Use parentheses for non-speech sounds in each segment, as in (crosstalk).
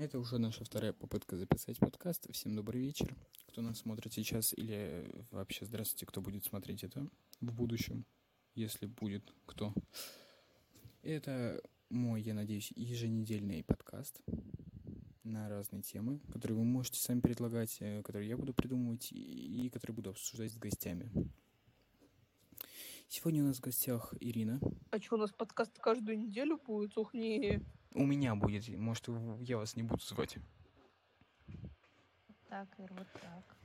Это уже наша вторая попытка записать подкаст. Всем добрый вечер, кто нас смотрит сейчас или вообще здравствуйте, кто будет смотреть это в будущем, если будет кто. Это мой, я надеюсь, еженедельный подкаст на разные темы, которые вы можете сами предлагать, э, которые я буду придумывать и которые буду обсуждать с гостями. Сегодня у нас в гостях Ирина. А что, у нас подкаст каждую неделю будет? Ух, не. У меня будет, может, я вас не буду звать. Так, Ир, вот так.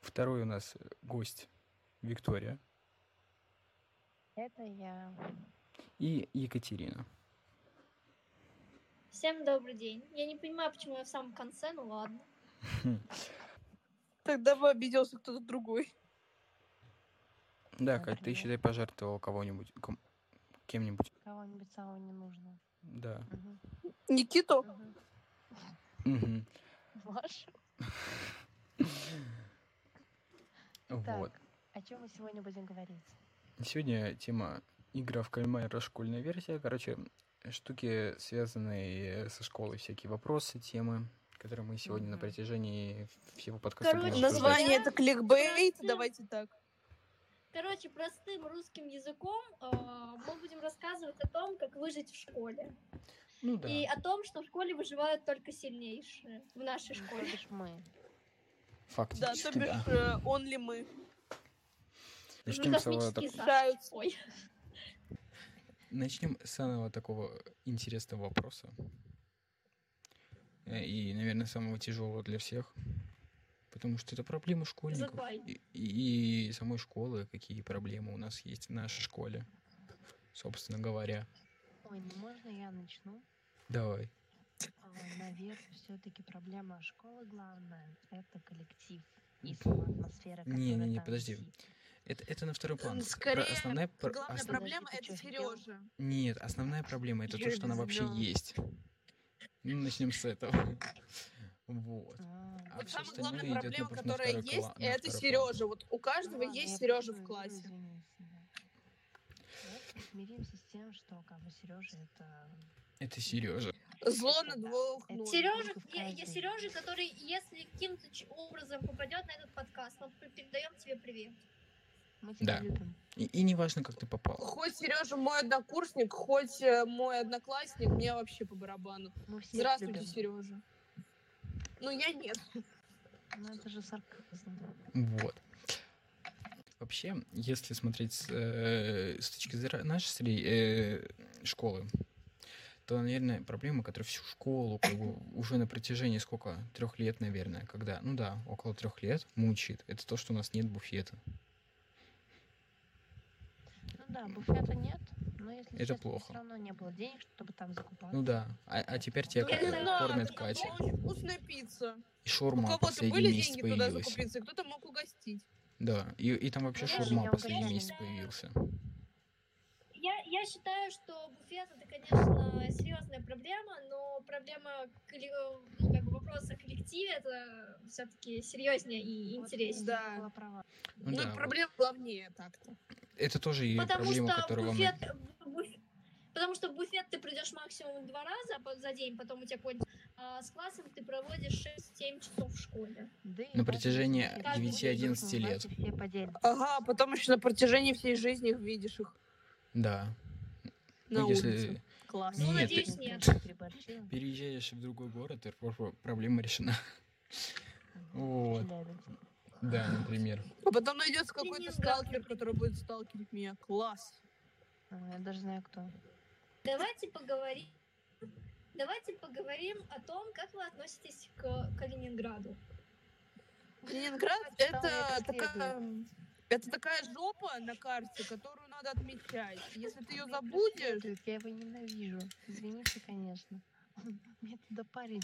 Второй у нас гость Виктория. Это я. И Екатерина. Всем добрый день. Я не понимаю, почему я в самом конце, ну ладно. Тогда бы обиделся кто-то другой. Да, Кать, ты считай пожертвовал кого-нибудь, кем-нибудь. Кого-нибудь самого не нужно. Да. Мгм. Никиту? Мгм. Маша. Вот. О чем мы сегодня будем говорить? Сегодня тема игра в кальмара школьная версия. Короче, штуки, связанные со школой, всякие вопросы, темы, которые мы сегодня на протяжении всего подкаста Короче, будем обсуждать. Название это кликбейт, давайте так. Короче, простым русским языком э, мы будем рассказывать о том, как выжить в школе. Ну да. И о том, что в школе выживают только сильнейшие в нашей то школе. бишь мы. Да, Фактически, то бишь, да. э, only мы. Ой. Начнем с самого такого интересного вопроса. Э, И, наверное, самого тяжелого для всех. Потому что это проблема школьников. И, и самой школы, какие проблемы у нас есть в нашей школе, собственно говоря. Ой, ну можно я начну? Давай. А, Наверное, все-таки проблема школы главная — это коллектив и сама атмосфера, которая Не-не-не, там подожди. висит. Это, это на второй план. Про- Скорее, основная, Главная основ- проблема Подожди, это? Сережа. Нет, основная проблема это то, Я что она вообще есть. Ну, начнем с этого. Вот. А, А Вот самая главная на проблема, которая есть, кла- на это. Сережа. Вот у каждого ну ладно, есть Сережа в классе. да. Смиримся с тем, что как бы Сережа это Это Сережа. Зло на двух ног. Сережа, я, я. Сережа, который, если каким-то образом попадет на этот подкаст, мы передаем тебе привет. мы тебя Да. любим. И, и не важно, как ты попал. Хоть Сережа мой однокурсник, хоть э, мой одноклассник, мне вообще по барабану. Здравствуйте, любим. Сережа. Ну, я нет. Ну это же сарказм. Вот. Вообще, если смотреть с, э, с точки зрения нашей сре- э, школы, то, наверное, проблема, которая всю школу как бы, уже на протяжении сколько? Трех лет, наверное, когда, ну да, около трех лет мучает, это то, что у нас нет буфета. Ну да, буфета нет, но если Это честно, плохо. все равно не было денег, чтобы там закупаться. Ну да, а, а теперь тебя Я как знаю, кормят Катя. вкусная пицца. И У шаурма кого-то последний были месяц деньги туда появилась. закупиться, и кто-то мог угостить. Да, и, и там вообще Я шаурма последний месяц появился. Я, считаю, что буфет это, конечно, серьезная проблема, но проблема, ну, как бы вопрос о коллективе, это все-таки серьезнее и Вот интереснее. Да. Ты была права. Ну Ну, да, и вот. проблема главнее так-то. Это тоже и Потому проблема, что которую вам... буфет, в буф- потому что в буфет ты придешь максимум два раза за день, потом у тебя конь. А с классом ты проводишь 6-7 часов в школе. Да и На протяжении если все 9-11 дружно в лет. Ага, а потом еще на протяжении всей жизни их видишь их Да. на ну, улице. если Класс. Ну, Нет, надеюсь, ты- нет. (laughs) Переезжаешь в другой город, и про- проблема решена. Вот. Да, например. А потом найдется какой-то сталкер, который будет сталкерить меня. Класс. А, Я даже знаю, кто. Давайте поговорим. Давайте поговорим о том, как вы относитесь к Калининграду. Это это такая... Это такая жопа на карте, которую надо отмечать. Если ты ее забудешь, Я его ненавижу. Извините, конечно. (laughs) Мне туда парень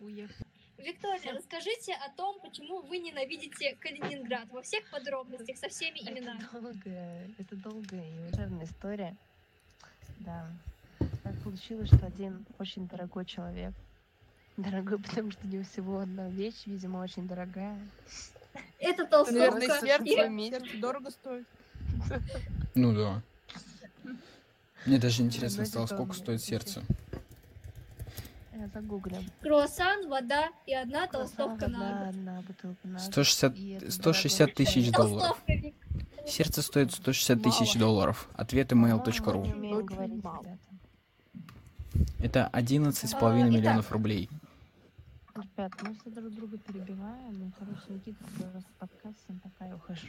уехал. Виктория, расскажите о том, почему вы ненавидите Калининград во всех подробностях, со всеми именами. Это долгая, это долгая и ужасная история. Да. Так получилось, что один очень дорогой человек, дорогой, потому что у него всего одна вещь, видимо, очень дорогая. Это это, наверное, толстовка. сердце, сердце дорого стоит. (laughs) Ну да. Мне даже интересно стало, сколько стоит сердце. Я загуглю. Круассан, вода и одна толстовка на год. одна бутылка на год. 160, И это 160 дорогой тысяч долларов. Сердце стоит 160 тысяч долларов. Ответ Ага, email.ru. мы не умеем Очень говорить, мало. ребята. Это 11,5 А, миллионов рублей. Ребят, мы все друг друга перебиваем. Ну, короче, Никита подкаст, всем пока, я ухожу.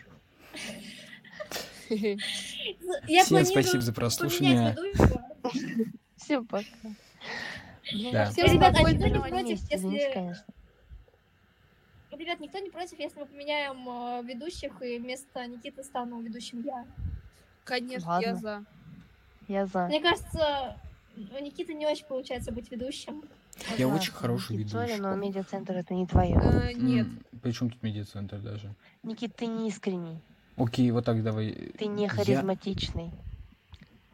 (laughs) Я Всем планирую спасибо за прослушивание. Всем пока. Ну, Да. Всем Ребят, а никто не против, если... конечно. Ребят, никто не против, если мы поменяем э, ведущих, и вместо Никиты стану ведущим я. Конечно, я Ладно. за. Я за. Мне кажется, у Никиты не очень получается быть ведущим. Я Ага, очень хороший Никит, сори, но ведущий. медиацентр это не твое. Э, Нет. Причем тут медиацентр даже? Никит, ты не искренний, Окей, вот так давай. ты не Я- харизматичный.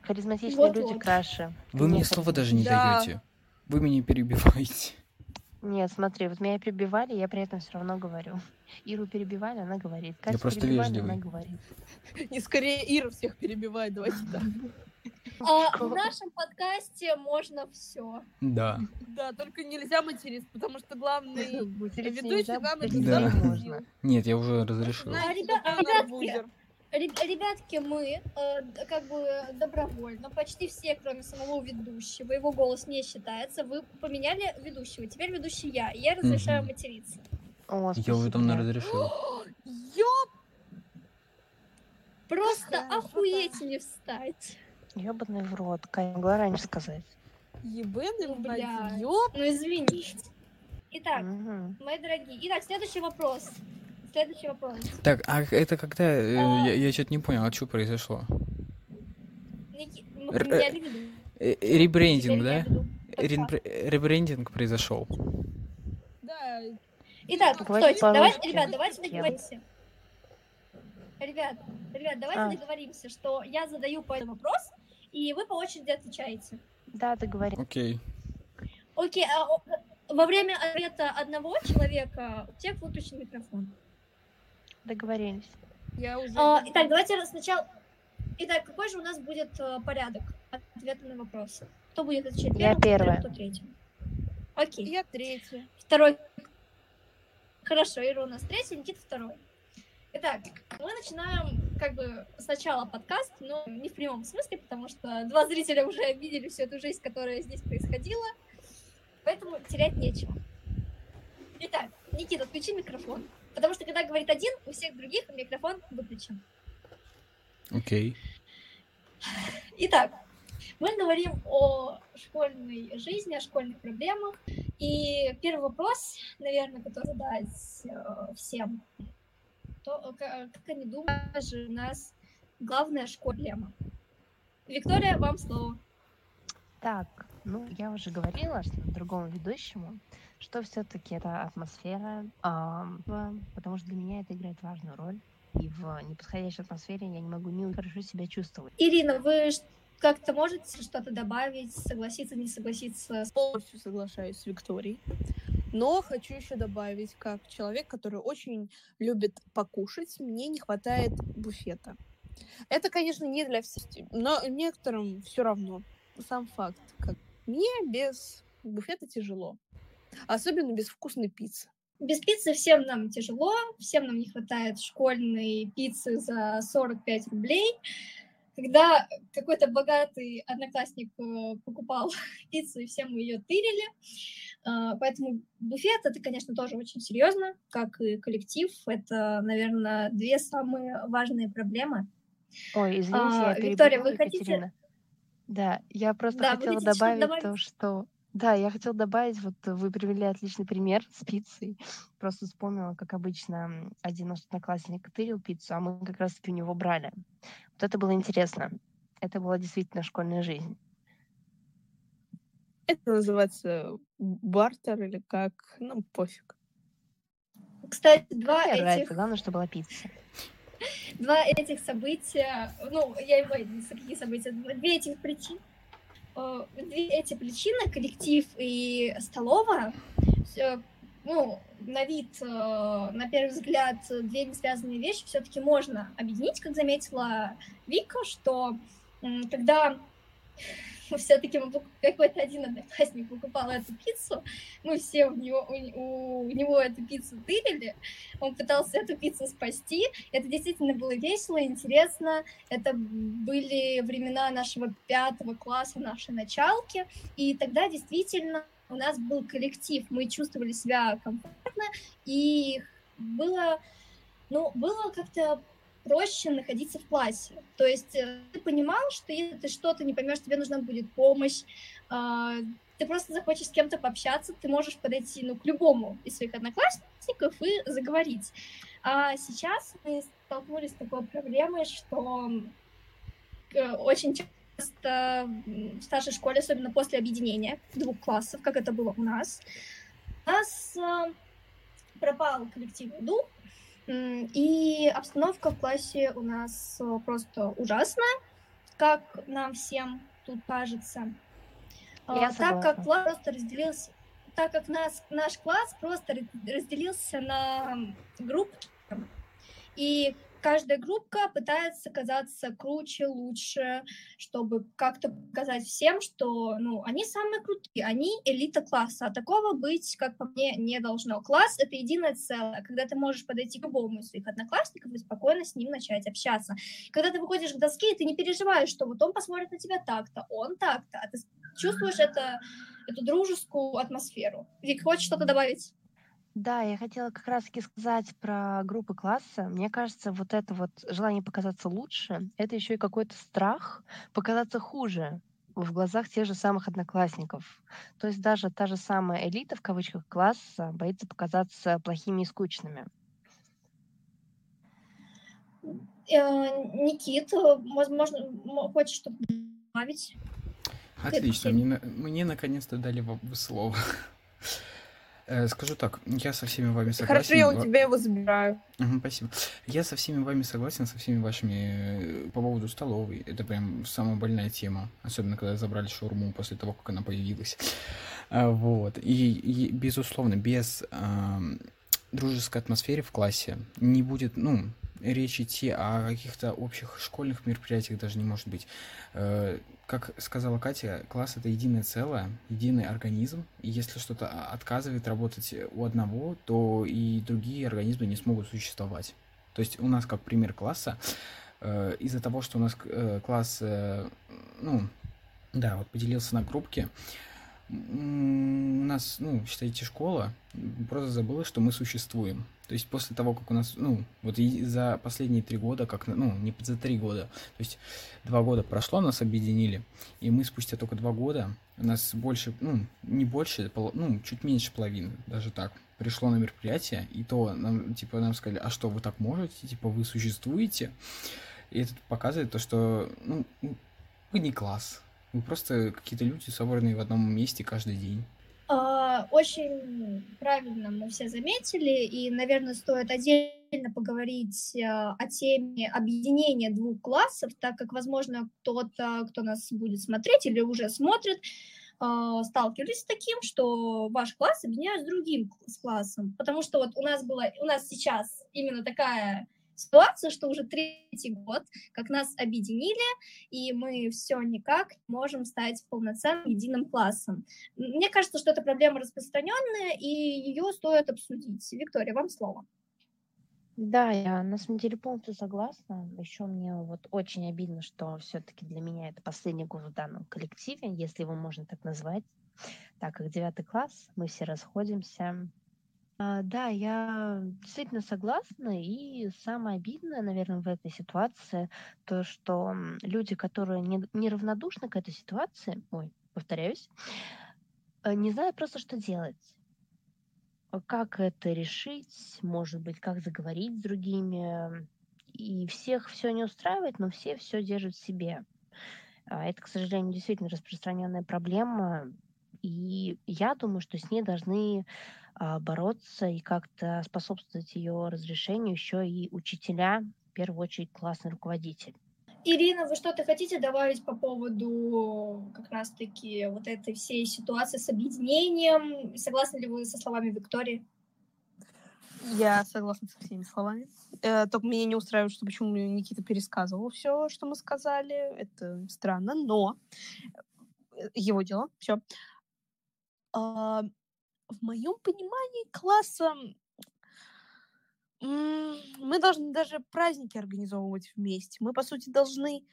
Харизматичные Вот-вот. люди краше. Ты Вы не мне слова даже не Да. даете. Вы меня перебиваете. Нет, смотри, вот меня перебивали, я при этом все равно говорю. Иру перебивали, она говорит. Катю просто перебивали, вежливый. она говорит. Не скорее Ира всех перебивает, давайте так. А в нашем подкасте можно все. Да. Да, только нельзя материться, потому что главный ведущий, главный материться Да. можно. Нет, я уже разрешил. А, ребят- ребятки, Ребятки, мы э, как бы добровольно, почти все, кроме самого ведущего, его голос не считается. Вы поменяли ведущего, теперь ведущий я, и я разрешаю Мгм. материться. О, Я уже там спасибо. разрешил. Ёп! Просто охуеть не встать. Ёбаный в рот, Катя могла раньше сказать. Ебаный Ну, в бля. мать, ёп! Ну извините. Итак, Мгм. мои дорогие. Итак, следующий вопрос. Следующий вопрос. Так, а это когда... э, А. Я, я что-то не понял, а что произошло? Ники- ведущего. Э, э, Ребрендинг, да? Ребрендинг произошел. Да, Итак, Давайте стойте, давайте, ребят, давайте договоримся. Ребят, ребят, давайте А. договоримся, что я задаю по этому вопрос, и вы по очереди отвечаете. Да, ты говоришь. Окей. Окей, а во время ответа одного человека у всех выключен микрофон. Договорились. я уже... А, итак, давайте сначала... Итак, какой же у нас будет э, порядок ответа на вопросы? Кто будет отвечать Я первым, первая. кто третьим? Окей. Я третья. Второй. Хорошо, Ира у нас третий, Никита второй. Итак, мы начинаем как бы сначала подкаст, но не в прямом смысле, потому что два зрителя уже видели всю эту жизнь, которая здесь происходила, поэтому терять нечего. Итак, Никита, отключи микрофон. Потому что когда говорит один, у всех других микрофон выключен. Окей. Итак, мы говорим о школьной жизни, о школьных проблемах. И первый вопрос, наверное, который задать э, всем, то, э, ка- как они думают, же у нас главная школьная Виктория, вам слово. Так, ну, я уже говорила что другому ведущему, что все-таки это атмосфера, в- потому что для меня это играет важную роль. И в неподходящей атмосфере я не могу не хорошо себя чувствовать. Ирина, вы как-то можете что-то добавить, согласиться, не согласиться? с- Полностью соглашаюсь с Викторией. Но хочу еще добавить, как человек, который очень любит покушать, мне не хватает буфета. Это, конечно, не для всех, но некоторым все равно. Сам факт, как мне без буфета тяжело. Особенно без вкусной пиццы. Без пиццы всем нам тяжело, всем нам не хватает школьной пиццы за 45 рублей. Когда какой-то богатый одноклассник э, покупал (laughs) пиццу, и все мы ее тырили. А, Поэтому буфет это, конечно, тоже очень серьезно, как и коллектив. Это, наверное, две самые важные проблемы. Ой, извините, А, я Виктория, вы хотите- Екатерина. Да, я просто Да, хотела добавить добавить? то, что... Да, я хотела добавить, вот вы привели отличный пример с пиццей. Просто вспомнила, как обычно один наш одноклассник тырил пиццу, а мы как раз-таки у него брали. Вот это было интересно. Это была действительно школьная жизнь. Это называется бартер или как, ну, пофиг. Кстати, два Мне нравится, этих главное, что была пицца. (laughs) два этих события, ну, я ой, не какие события, две этих причины, э, две эти причины, коллектив и столовая, ну, на вид, э, на первый взгляд, две не связанные вещи все-таки можно объединить, как заметила Вика, что м, когда (laughs) все-таки какой-то один одноклассник покупал эту пиццу, мы все у него, у, у него эту пиццу тырили, он пытался эту пиццу спасти, это действительно было весело, интересно, это были времена нашего пятого класса, нашей началки, и тогда действительно у нас был коллектив, мы чувствовали себя комфортно, и было, ну, было как-то проще находиться в классе. То есть э, ты понимал, что если ты что-то не поймешь, тебе нужна будет помощь, а, ты просто захочешь с кем-то пообщаться, ты можешь подойти ну, к любому из своих одноклассников и заговорить. А сейчас мы столкнулись с такой проблемой, что очень часто в старшей школе, особенно после объединения двух классов, как это было у нас, у нас э, пропал коллективный дух, и обстановка в классе у нас э, просто ужасная, как нам всем тут кажется. Я а, так как класс просто разделился, так как нас, наш класс просто разделился на группы, и каждая группа пытается казаться круче, лучше, чтобы как-то показать всем, что ну, они самые крутые, они элита класса. А такого быть, как по мне, не должно. Класс — это единое целое, когда ты можешь подойти к любому из своих одноклассников и спокойно с ним начать общаться. Когда ты выходишь к доске, ты не переживаешь, что вот он посмотрит на тебя так-то, он так-то, а ты чувствуешь это, эту дружескую атмосферу. Вик, хочешь что-то добавить? Да, я хотела как раз-таки сказать про группы класса. Мне кажется, вот это вот желание показаться лучше, это еще и какой-то страх показаться хуже в глазах тех же самых одноклассников. То есть даже та же самая элита, в кавычках, класса боится показаться плохими и скучными. Э, Никита, возможно, хочешь что-то добавить? Отлично, мне, мне наконец-то дали слово. (laughs) Э, скажу так, я со всеми вами согласен. Хорошо, я у тебя его забираю. Угу, спасибо. Я со всеми вами согласен, со всеми вашими э, по поводу столовой. Это прям самая больная тема. Особенно, когда забрали шаурму после того, как она появилась. А, вот. И, и безусловно, без э, дружеской атмосферы в классе не будет, ну, речь идти о каких-то общих школьных мероприятиях даже не может быть. Э, как сказала Катя, класс это единое целое, единый организм. И если что-то отказывает работать у одного, то и другие организмы не смогут существовать. То есть у нас как пример класса, э, из-за того, что у нас э, класс, ну, да, вот поделился на группки, у нас, ну, считайте, школа просто забыла, что мы существуем. То есть после того, как у нас, ну, вот за последние три года, как, ну, не за три года, то есть два года прошло, нас объединили, и мы спустя только два года, у нас больше, ну, не больше, ну, чуть меньше половины, даже так, пришло на мероприятие, и то нам, типа, нам сказали, а что, вы так можете, типа, вы существуете, и это показывает то, что, ну, вы не класс, вы просто какие-то люди, собранные в одном месте каждый день. А, очень правильно мы все заметили, и, наверное, стоит отдельно поговорить а, о теме объединения двух классов, так как, возможно, кто-то, кто нас будет смотреть или уже смотрит, а, сталкивались с таким, что ваш класс объединяют с другим с классом, потому что вот у нас была, у нас сейчас именно такая ситуация, что уже третий год, как нас объединили, и мы все никак можем стать полноценным единым классом. Мне кажется, что это проблема распространенная, и ее стоит обсудить. Виктория, вам слово. Да, я на самом деле полностью согласна. Еще мне вот очень обидно, что все-таки для меня это последний год в данном коллективе, если его можно так назвать, так как девятый класс, мы все расходимся, да, я действительно согласна. И самое обидное, наверное, в этой ситуации, то, что люди, которые не, неравнодушны к этой ситуации, ой, повторяюсь, э, не знают просто, что делать. А как это решить, может быть, как заговорить с другими. И всех все не устраивает, но все все держат в себе. А это, к сожалению, действительно распространенная проблема. И я думаю, что с ней должны а, бороться и как-то способствовать ее разрешению еще и учителя, в первую очередь классный руководитель. Ирина, вы что-то хотите добавить по поводу как раз-таки вот этой всей ситуации с объединением? Согласны ли вы со словами Виктории? Я согласна со всеми словами. Э, только меня не устраивает, что почему Никита пересказывал все, что мы сказали. Это странно, но э, его дело. Все. А, в моем понимании класса мы должны даже праздники организовывать вместе. Мы, по сути, должны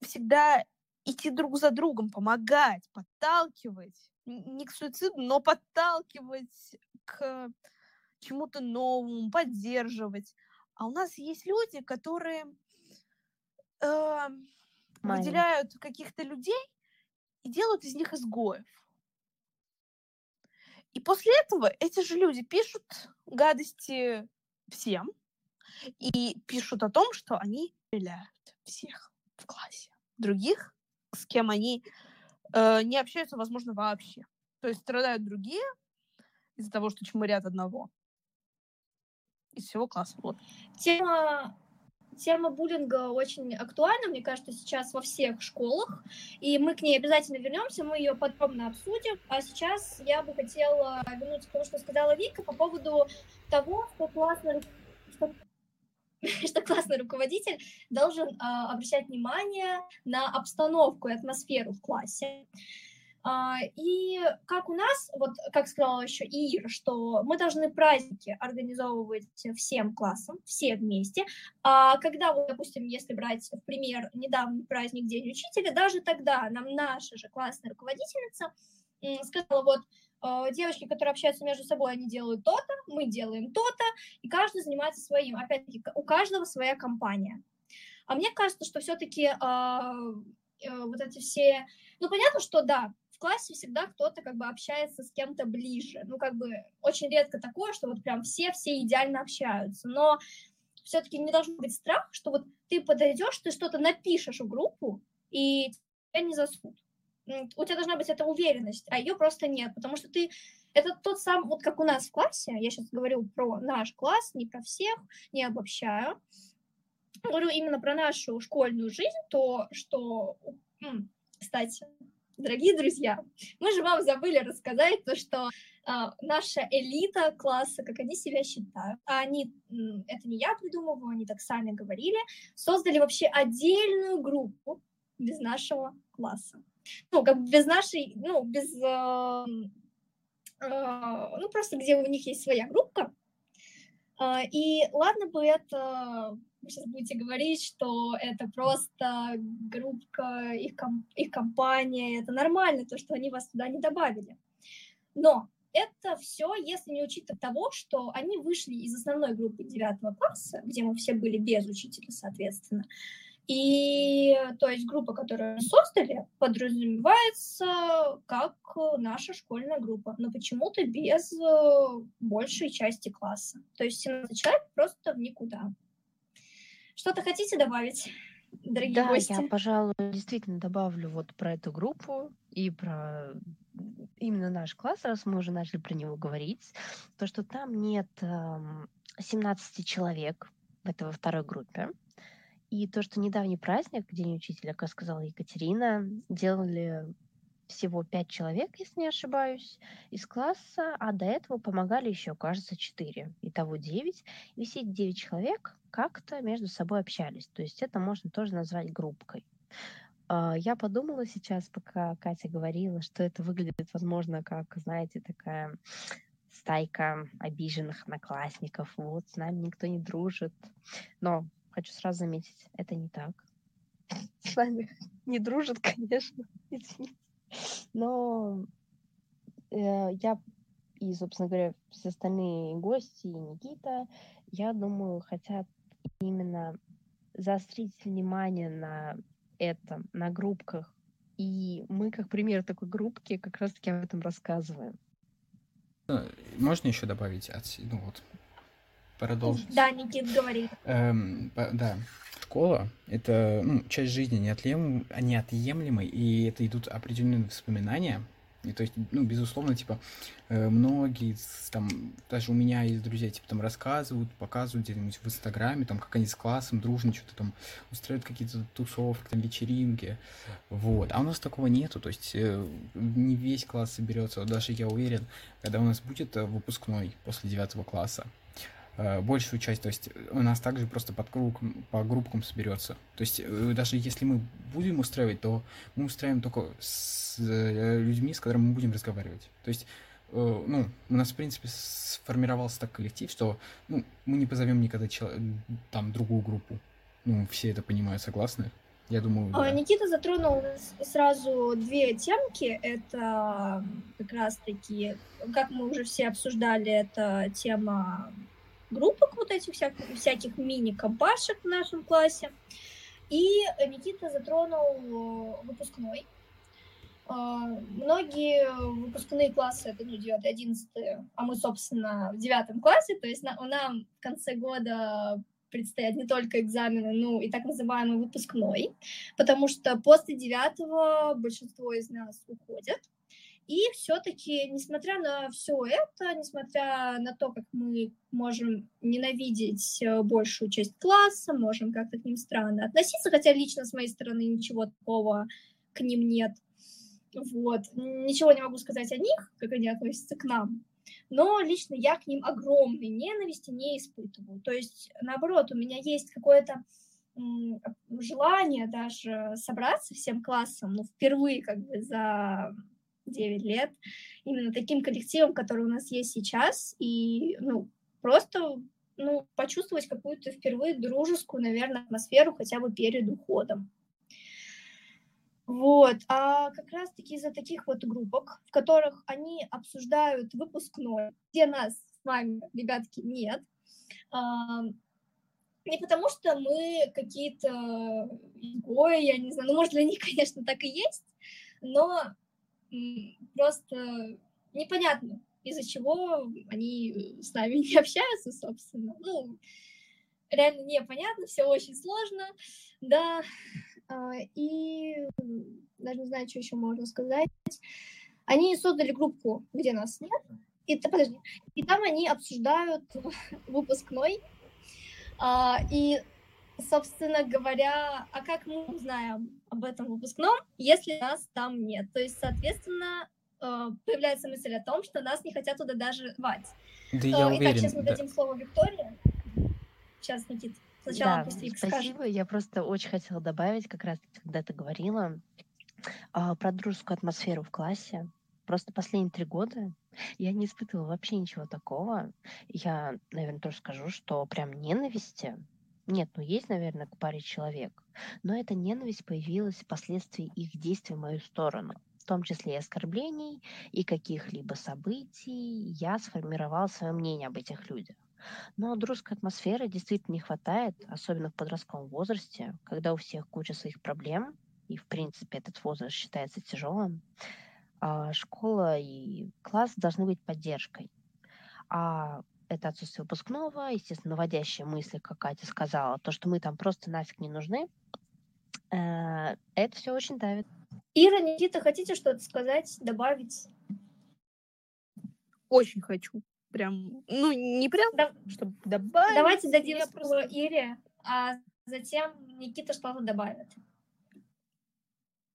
всегда идти друг за другом, помогать, подталкивать. Не к суициду, но подталкивать к чему-то новому, поддерживать. А у нас есть люди, которые э, выделяют каких-то людей и делают из них изгоев. И после этого эти же люди пишут гадости всем и пишут о том, что они стреляют всех в классе. Других, с кем они э, не общаются, возможно, вообще. То есть страдают другие из-за того, что чморят одного из всего класса. Вот. Тема тема буллинга очень актуальна, мне кажется, сейчас во всех школах, и мы к ней обязательно вернемся, мы ее подробно обсудим. А сейчас я бы хотела вернуться к тому, что сказала Вика по поводу того, что классно что, (laughs) что классный руководитель должен э, обращать внимание на обстановку и атмосферу в классе. А, и как у нас, вот как сказала еще Ира, что мы должны праздники организовывать всем классам, все вместе. А когда, вот, допустим, если брать в пример недавний праздник День учителя, даже тогда нам наша же классная руководительница сказала, вот, а, девочки, которые общаются между собой, они делают то-то, мы делаем то-то, и каждый занимается своим. Опять-таки, у каждого своя компания. А мне кажется, что все-таки э, э, вот эти все... Ну, понятно, что да, классе всегда кто-то как бы общается с кем-то ближе. Ну, как бы очень редко такое, что вот прям все-все идеально общаются. Но все-таки не должен быть страх, что вот ты подойдешь, ты что-то напишешь в группу, и тебя не засудят. У тебя должна быть эта уверенность, а ее просто нет, потому что ты... Это тот сам, вот как у нас в классе, я сейчас говорю про наш класс, не про всех, не обобщаю, говорю именно про нашу школьную жизнь, то, что, кстати, дорогие друзья, мы же вам забыли рассказать то, что а, наша элита класса, как они себя считают, а они, это не я придумываю, они так сами говорили, создали вообще отдельную группу без нашего класса. Ну, как без нашей, ну, без, э, э, ну, просто где у них есть своя группа, а, и ладно бы это, вы сейчас будете говорить, что это просто группа, их, ком- их компания, это нормально, то, что они вас туда не добавили. Но это все, если не учитывать того, что они вышли из основной группы девятого класса, где мы все были без учителя, соответственно, и то есть группа, которую мы создали, подразумевается как наша школьная группа, но почему-то без большей части класса. То есть 17 человек просто в никуда. Что-то хотите добавить? Дорогие да, гости. я, пожалуй, действительно добавлю вот про эту группу и про именно наш класс, раз мы уже начали про него говорить, то, что там нет э, 17 человек в этой во второй группе. И то, что недавний праздник, День учителя, как сказала Екатерина, делали всего пять человек, если не ошибаюсь, из класса, а до этого помогали еще, кажется, четыре. Итого девять. И все девять человек как-то между собой общались. То есть это можно тоже назвать группкой. А, я подумала сейчас, пока Катя говорила, что это выглядит, возможно, как, знаете, такая стайка обиженных одноклассников. Вот, с нами никто не дружит. Но Хочу сразу заметить, это не так. С нами (laughs) не дружат, (laughs) конечно, извините. Но э, я и, собственно говоря, все остальные гости и Никита, я думаю, хотят именно заострить внимание на этом, на группках. И мы, как пример такой группки, как раз-таки об этом рассказываем. Ну, можно еще добавить, ну вот, продолжить. Да, Никит, говори. Эм, да. Школа — это ну, часть жизни неотъем... неотъемлемой, и это идут определенные воспоминания, И то есть, ну, безусловно, типа, э, многие, там, даже у меня есть друзья, типа, там, рассказывают, показывают где-нибудь в Инстаграме, там, как они с классом дружно что-то там устраивают какие-то тусовки, там, вечеринки, вот. А у нас такого нету, то есть, э, не весь класс соберется, даже я уверен, когда у нас будет э, выпускной после девятого класса, большую часть, то есть у нас также просто под круг, по группкам соберется. То есть даже если мы будем устраивать, то мы устраиваем только с э, людьми, с которыми мы будем разговаривать. То есть, э, ну, у нас, в принципе, сформировался так коллектив, что, ну, мы не позовем никогда чел... там другую группу. Ну, все это понимают, согласны? Я думаю, а, да. Никита затронул сразу две темки. Это как раз-таки, как мы уже все обсуждали, это тема группок вот этих всяких, всяких мини-компашек в нашем классе. И Никита затронул выпускной. А, многие выпускные классы, это ну, 9 11 а мы, собственно, в девятом классе, то есть на, нам в конце года предстоят не только экзамены, но и так называемый выпускной, потому что после девятого большинство из нас уходят. И все-таки, несмотря на все это, несмотря на то, как мы можем ненавидеть э, большую часть класса, можем как-то к ним странно относиться, хотя лично с моей стороны ничего такого к ним нет, вот. Ничего не могу сказать о них, как они относятся к нам. Но лично я к ним огромной ненависти не испытываю. То есть, наоборот, у меня есть какое-то желание даже собраться всем классом, ну, впервые как бы за 9 лет, именно таким коллективом, который у нас есть сейчас, и, ну, просто, ну, почувствовать какую-то впервые дружескую, наверное, атмосферу хотя бы перед уходом. Вот, а как раз-таки из-за таких вот группок, в которых они обсуждают выпускной, где нас с вами, ребятки, нет, не потому что мы какие-то изгои, я не знаю, ну, может, для них, (laughs) конечно, так и есть, но просто непонятно, из-за чего они с нами (laughs) не общаются, собственно. Ну, реально непонятно, все очень сложно, да, а, и даже не знаю, что еще можно сказать. Они создали группу, где нас нет. И, подожди, и там они обсуждают (laughs) выпускной. А, и, собственно говоря, а как мы узнаем об этом выпускном, если нас там нет? То есть, соответственно, а, появляется мысль о том, что нас не хотят туда даже звать. Да я Итак, уверен. сейчас мы да. дадим слово Виктории. Сейчас, Никит. Сначала Да, пусть спасибо. Я просто очень хотела добавить, как раз когда ты говорила а, про дружескую атмосферу в классе. Просто последние три года я не испытывала вообще ничего такого. Я, наверное, тоже скажу, что прям ненависти нет, ну есть, наверное, к паре человек. Но эта ненависть появилась впоследствии их действий в мою сторону. В том числе и оскорблений, и каких-либо событий. Я сформировала свое мнение об этих людях. Но дружеской атмосферы действительно не хватает, особенно в подростковом возрасте, когда у всех куча своих проблем, и, в принципе, этот возраст считается тяжелым. А школа и класс должны быть поддержкой. А это отсутствие выпускного, естественно, наводящие мысли, как Катя сказала, то, что мы там просто нафиг не нужны, э, это все очень давит. Ира, Никита, хотите что-то сказать, добавить? Очень хочу прям, ну, не прям, Да- чтобы добавить. Давайте дадим слово просто- Ире, а затем Никита что-то добавит.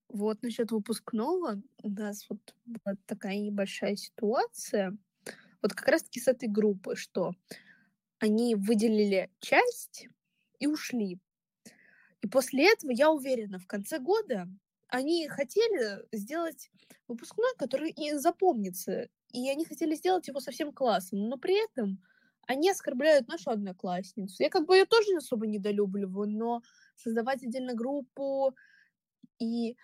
Вот насчет выпускного у нас вот была такая небольшая ситуация. Вот как раз-таки с этой группы, что они выделили часть и ушли. И после этого, я уверена, в конце года они хотели сделать выпускной, который и запомнится. И они хотели сделать его совсем классным. Но при этом они оскорбляют нашу одноклассницу. Я как бы ее тоже особо недолюбливаю, но создавать отдельно группу и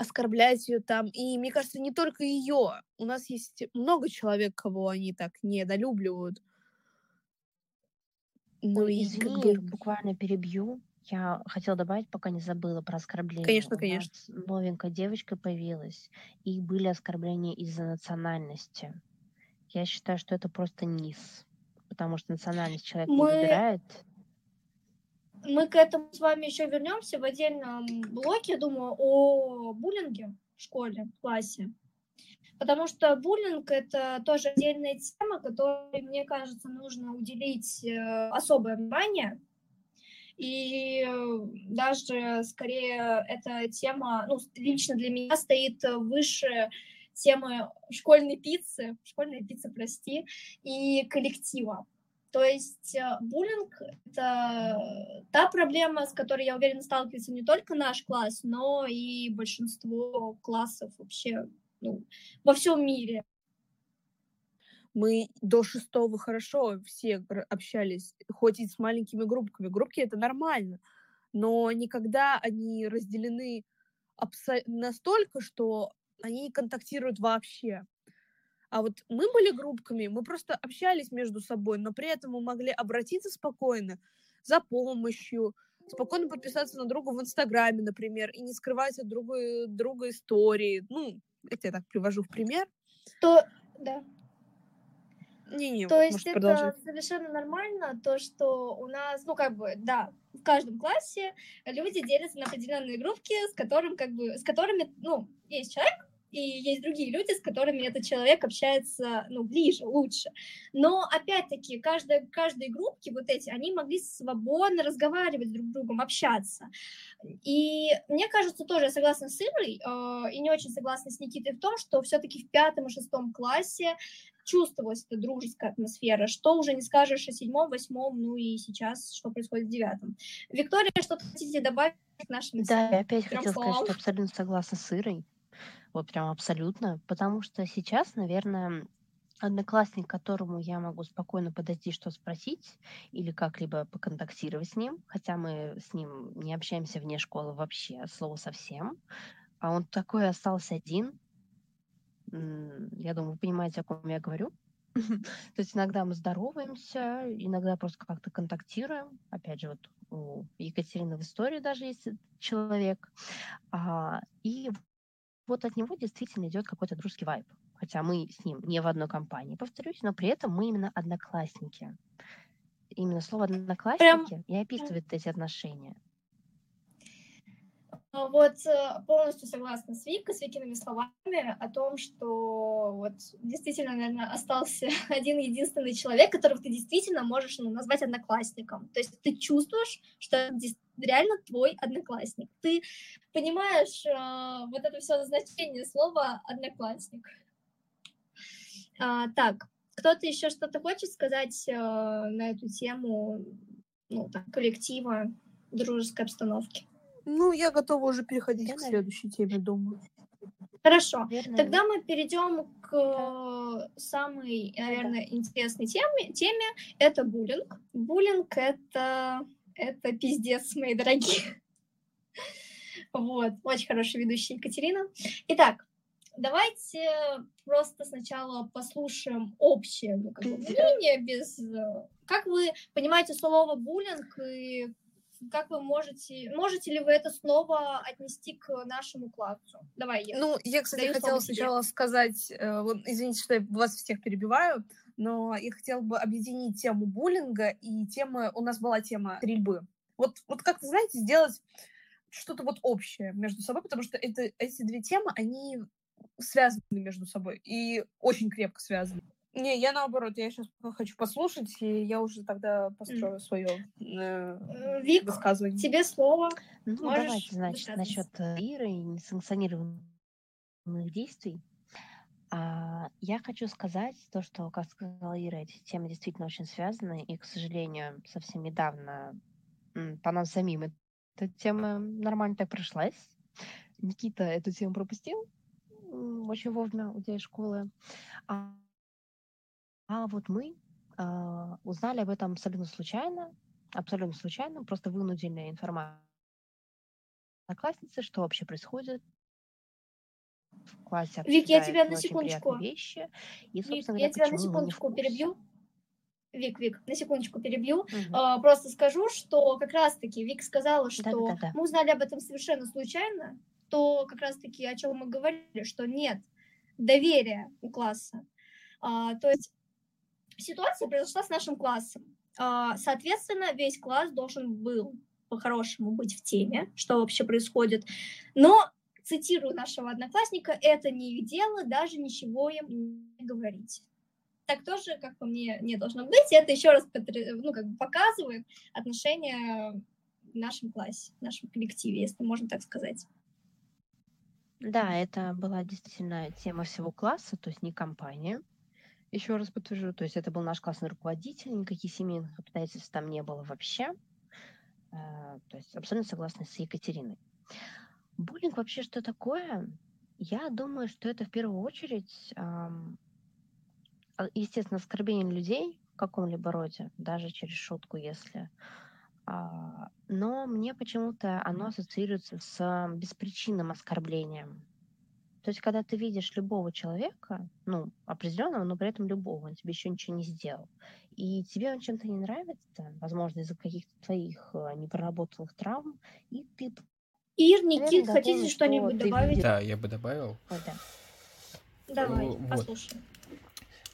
оскорблять ее там. И мне кажется, не только ее. У нас есть много человек, кого они так недолюбливают. Ну Ой, извини, как бы... буквально перебью. Я хотела добавить, пока не забыла про оскорбления. Конечно, У конечно. новенькая девочка появилась, и были оскорбления из-за национальности. Я считаю, что это просто низ, потому что национальность человек не Мы- выбирает. Мы к этому с вами еще вернемся в отдельном блоке, думаю, о буллинге в школе, в классе. потому что буллинг — это тоже отдельная тема, которой, мне кажется, нужно уделить э, особое внимание, и даже скорее эта тема, ну, лично для меня стоит выше темы школьной пиццы, школьной пиццы, прости, и коллектива. То есть э, буллинг — это та проблема, с которой, я уверена, сталкивается не только наш класс, но и большинство классов вообще ну, во всем мире. Мы до шестого хорошо все общались, хоть и с маленькими группками. Группки — это нормально, но никогда они разделены настолько, что они не контактируют вообще. А вот мы были группками, мы просто общались между собой, но при этом мы могли обратиться спокойно за помощью, спокойно подписаться на друга в Инстаграме, например, и не скрывать от друга, друга истории. Ну, это я так привожу в пример. То, да. Не-не, то есть это продолжить. совершенно нормально, то, что у нас, ну, как бы, да, в каждом классе люди делятся на определенные группки, с которым, как бы, с которыми, ну, есть человек, и есть другие люди, с которыми этот человек общается, ну, ближе, лучше. Но, опять-таки, каждая, каждой группки вот эти, они могли свободно разговаривать друг с другом, общаться. И мне кажется, тоже я согласна с Ирой, э, и не очень согласна с Никитой в том, что все-таки в пятом и шестом классе чувствовалась эта дружеская атмосфера, что уже не скажешь о седьмом, восьмом, ну и сейчас, что происходит в девятом. Виктория, что-то хотите добавить к нашим Да, я опять хотела сказать, что абсолютно согласна с Ирой. Вот прям абсолютно. Потому что сейчас, наверное, одноклассник, которому я могу спокойно подойти, что спросить, или как-либо поконтактировать с ним, хотя мы с ним не общаемся вне школы вообще, слово совсем, а он такой остался один. Я думаю, вы понимаете, о ком я говорю. (laughs) То есть иногда мы здороваемся, иногда просто как-то контактируем. Опять же, вот у Екатерины в истории даже есть человек. А, и вот от него действительно идет какой-то дружеский вайб. Хотя мы с ним не в одной компании, повторюсь, но при этом мы именно одноклассники. Именно слово одноклассники Прям... и описывает эти отношения. Вот э, полностью согласна с Викой, с Викиными словами о том, что вот действительно, наверное, остался (laughs) один единственный человек, которого ты действительно можешь ну, назвать одноклассником. То есть ты чувствуешь, что реально твой одноклассник. Ты понимаешь э, вот это все значение слова одноклассник. А, так, кто-то еще что-то хочет сказать э, на эту тему ну, так, коллектива, дружеской обстановки? Ну, я готова уже переходить я, к следующей теме, думаю. Хорошо. Верно. Тогда мы перейдем к да. самой, наверное, да. интересной теме. теме. Это буллинг. Буллинг это это пиздец, мои дорогие. (laughs) Вот, очень хорошая ведущая Екатерина. Итак, давайте просто сначала послушаем общее ну, как бы, мнение без... Э, как вы понимаете слово буллинг и как вы можете, можете ли вы это снова отнести к нашему классу? Давай, я. Ну, я, кстати, Даю хотела сначала сказать, э, вот, извините, что я вас всех перебиваю, но я хотела бы объединить тему буллинга и темы, у нас была тема стрельбы. Вот, вот как-то, знаете, сделать что-то вот общее между собой, потому что это, эти две темы, они связаны между собой и очень крепко связаны. Не, я наоборот, я сейчас хочу послушать, и я уже тогда построю mm. свое э, Вик, высказывание. тебе слово. Ну, Можешь давайте, значит, насчет э, Иры и несанкционированных действий. А, я хочу сказать то, что, как сказала Ира, эти темы действительно очень связаны, и, к сожалению, совсем недавно по нам самим эта тема нормально так прошлась. Никита эту тему пропустил очень вовремя, уйдя из школы. А а вот мы э, узнали об этом абсолютно случайно, абсолютно случайно, просто вынудили информацию одноклассницы, что вообще происходит в классе. Вик, я тебя на секундочку. Вещи, и, Вик, я тебя на секундочку перебью. Вик, Вик, на секундочку перебью. Угу. А, просто скажу, что как раз-таки Вик сказала, что да, да, да. мы узнали об этом совершенно случайно, то как раз-таки о чем мы говорили, что нет доверия у класса. А, то есть ситуация произошла с нашим классом. А, соответственно, весь класс должен был по-хорошему быть в теме, что вообще происходит. Но цитирую нашего одноклассника, это не их дело, даже ничего им не говорить. Так тоже, как по мне, не должно быть. Это еще раз ну, как бы показывает отношения в нашем классе, в нашем коллективе, если можно так сказать. Да, это была действительно тема всего класса, то есть не компания. Еще раз подтвержу, то есть это был наш классный руководитель, никаких семейных обстоятельств там не было вообще. Э, то есть абсолютно согласна с Екатериной. Буллинг вообще что такое? Я думаю, что это в первую очередь, а, естественно, оскорбление людей в каком-либо роде, даже через шутку, если. А, но мне почему-то оно ассоциируется с беспричинным оскорблением. То есть, когда ты видишь любого человека, ну, определенного, но при этом любого, он тебе еще ничего не сделал, и тебе он чем-то не нравится, возможно, из-за каких-то твоих э, непроработанных травм, и ты Ир, Никит, хотите что-нибудь добавить? Да, я бы добавил. Ой, да. Давай, вот. послушаем.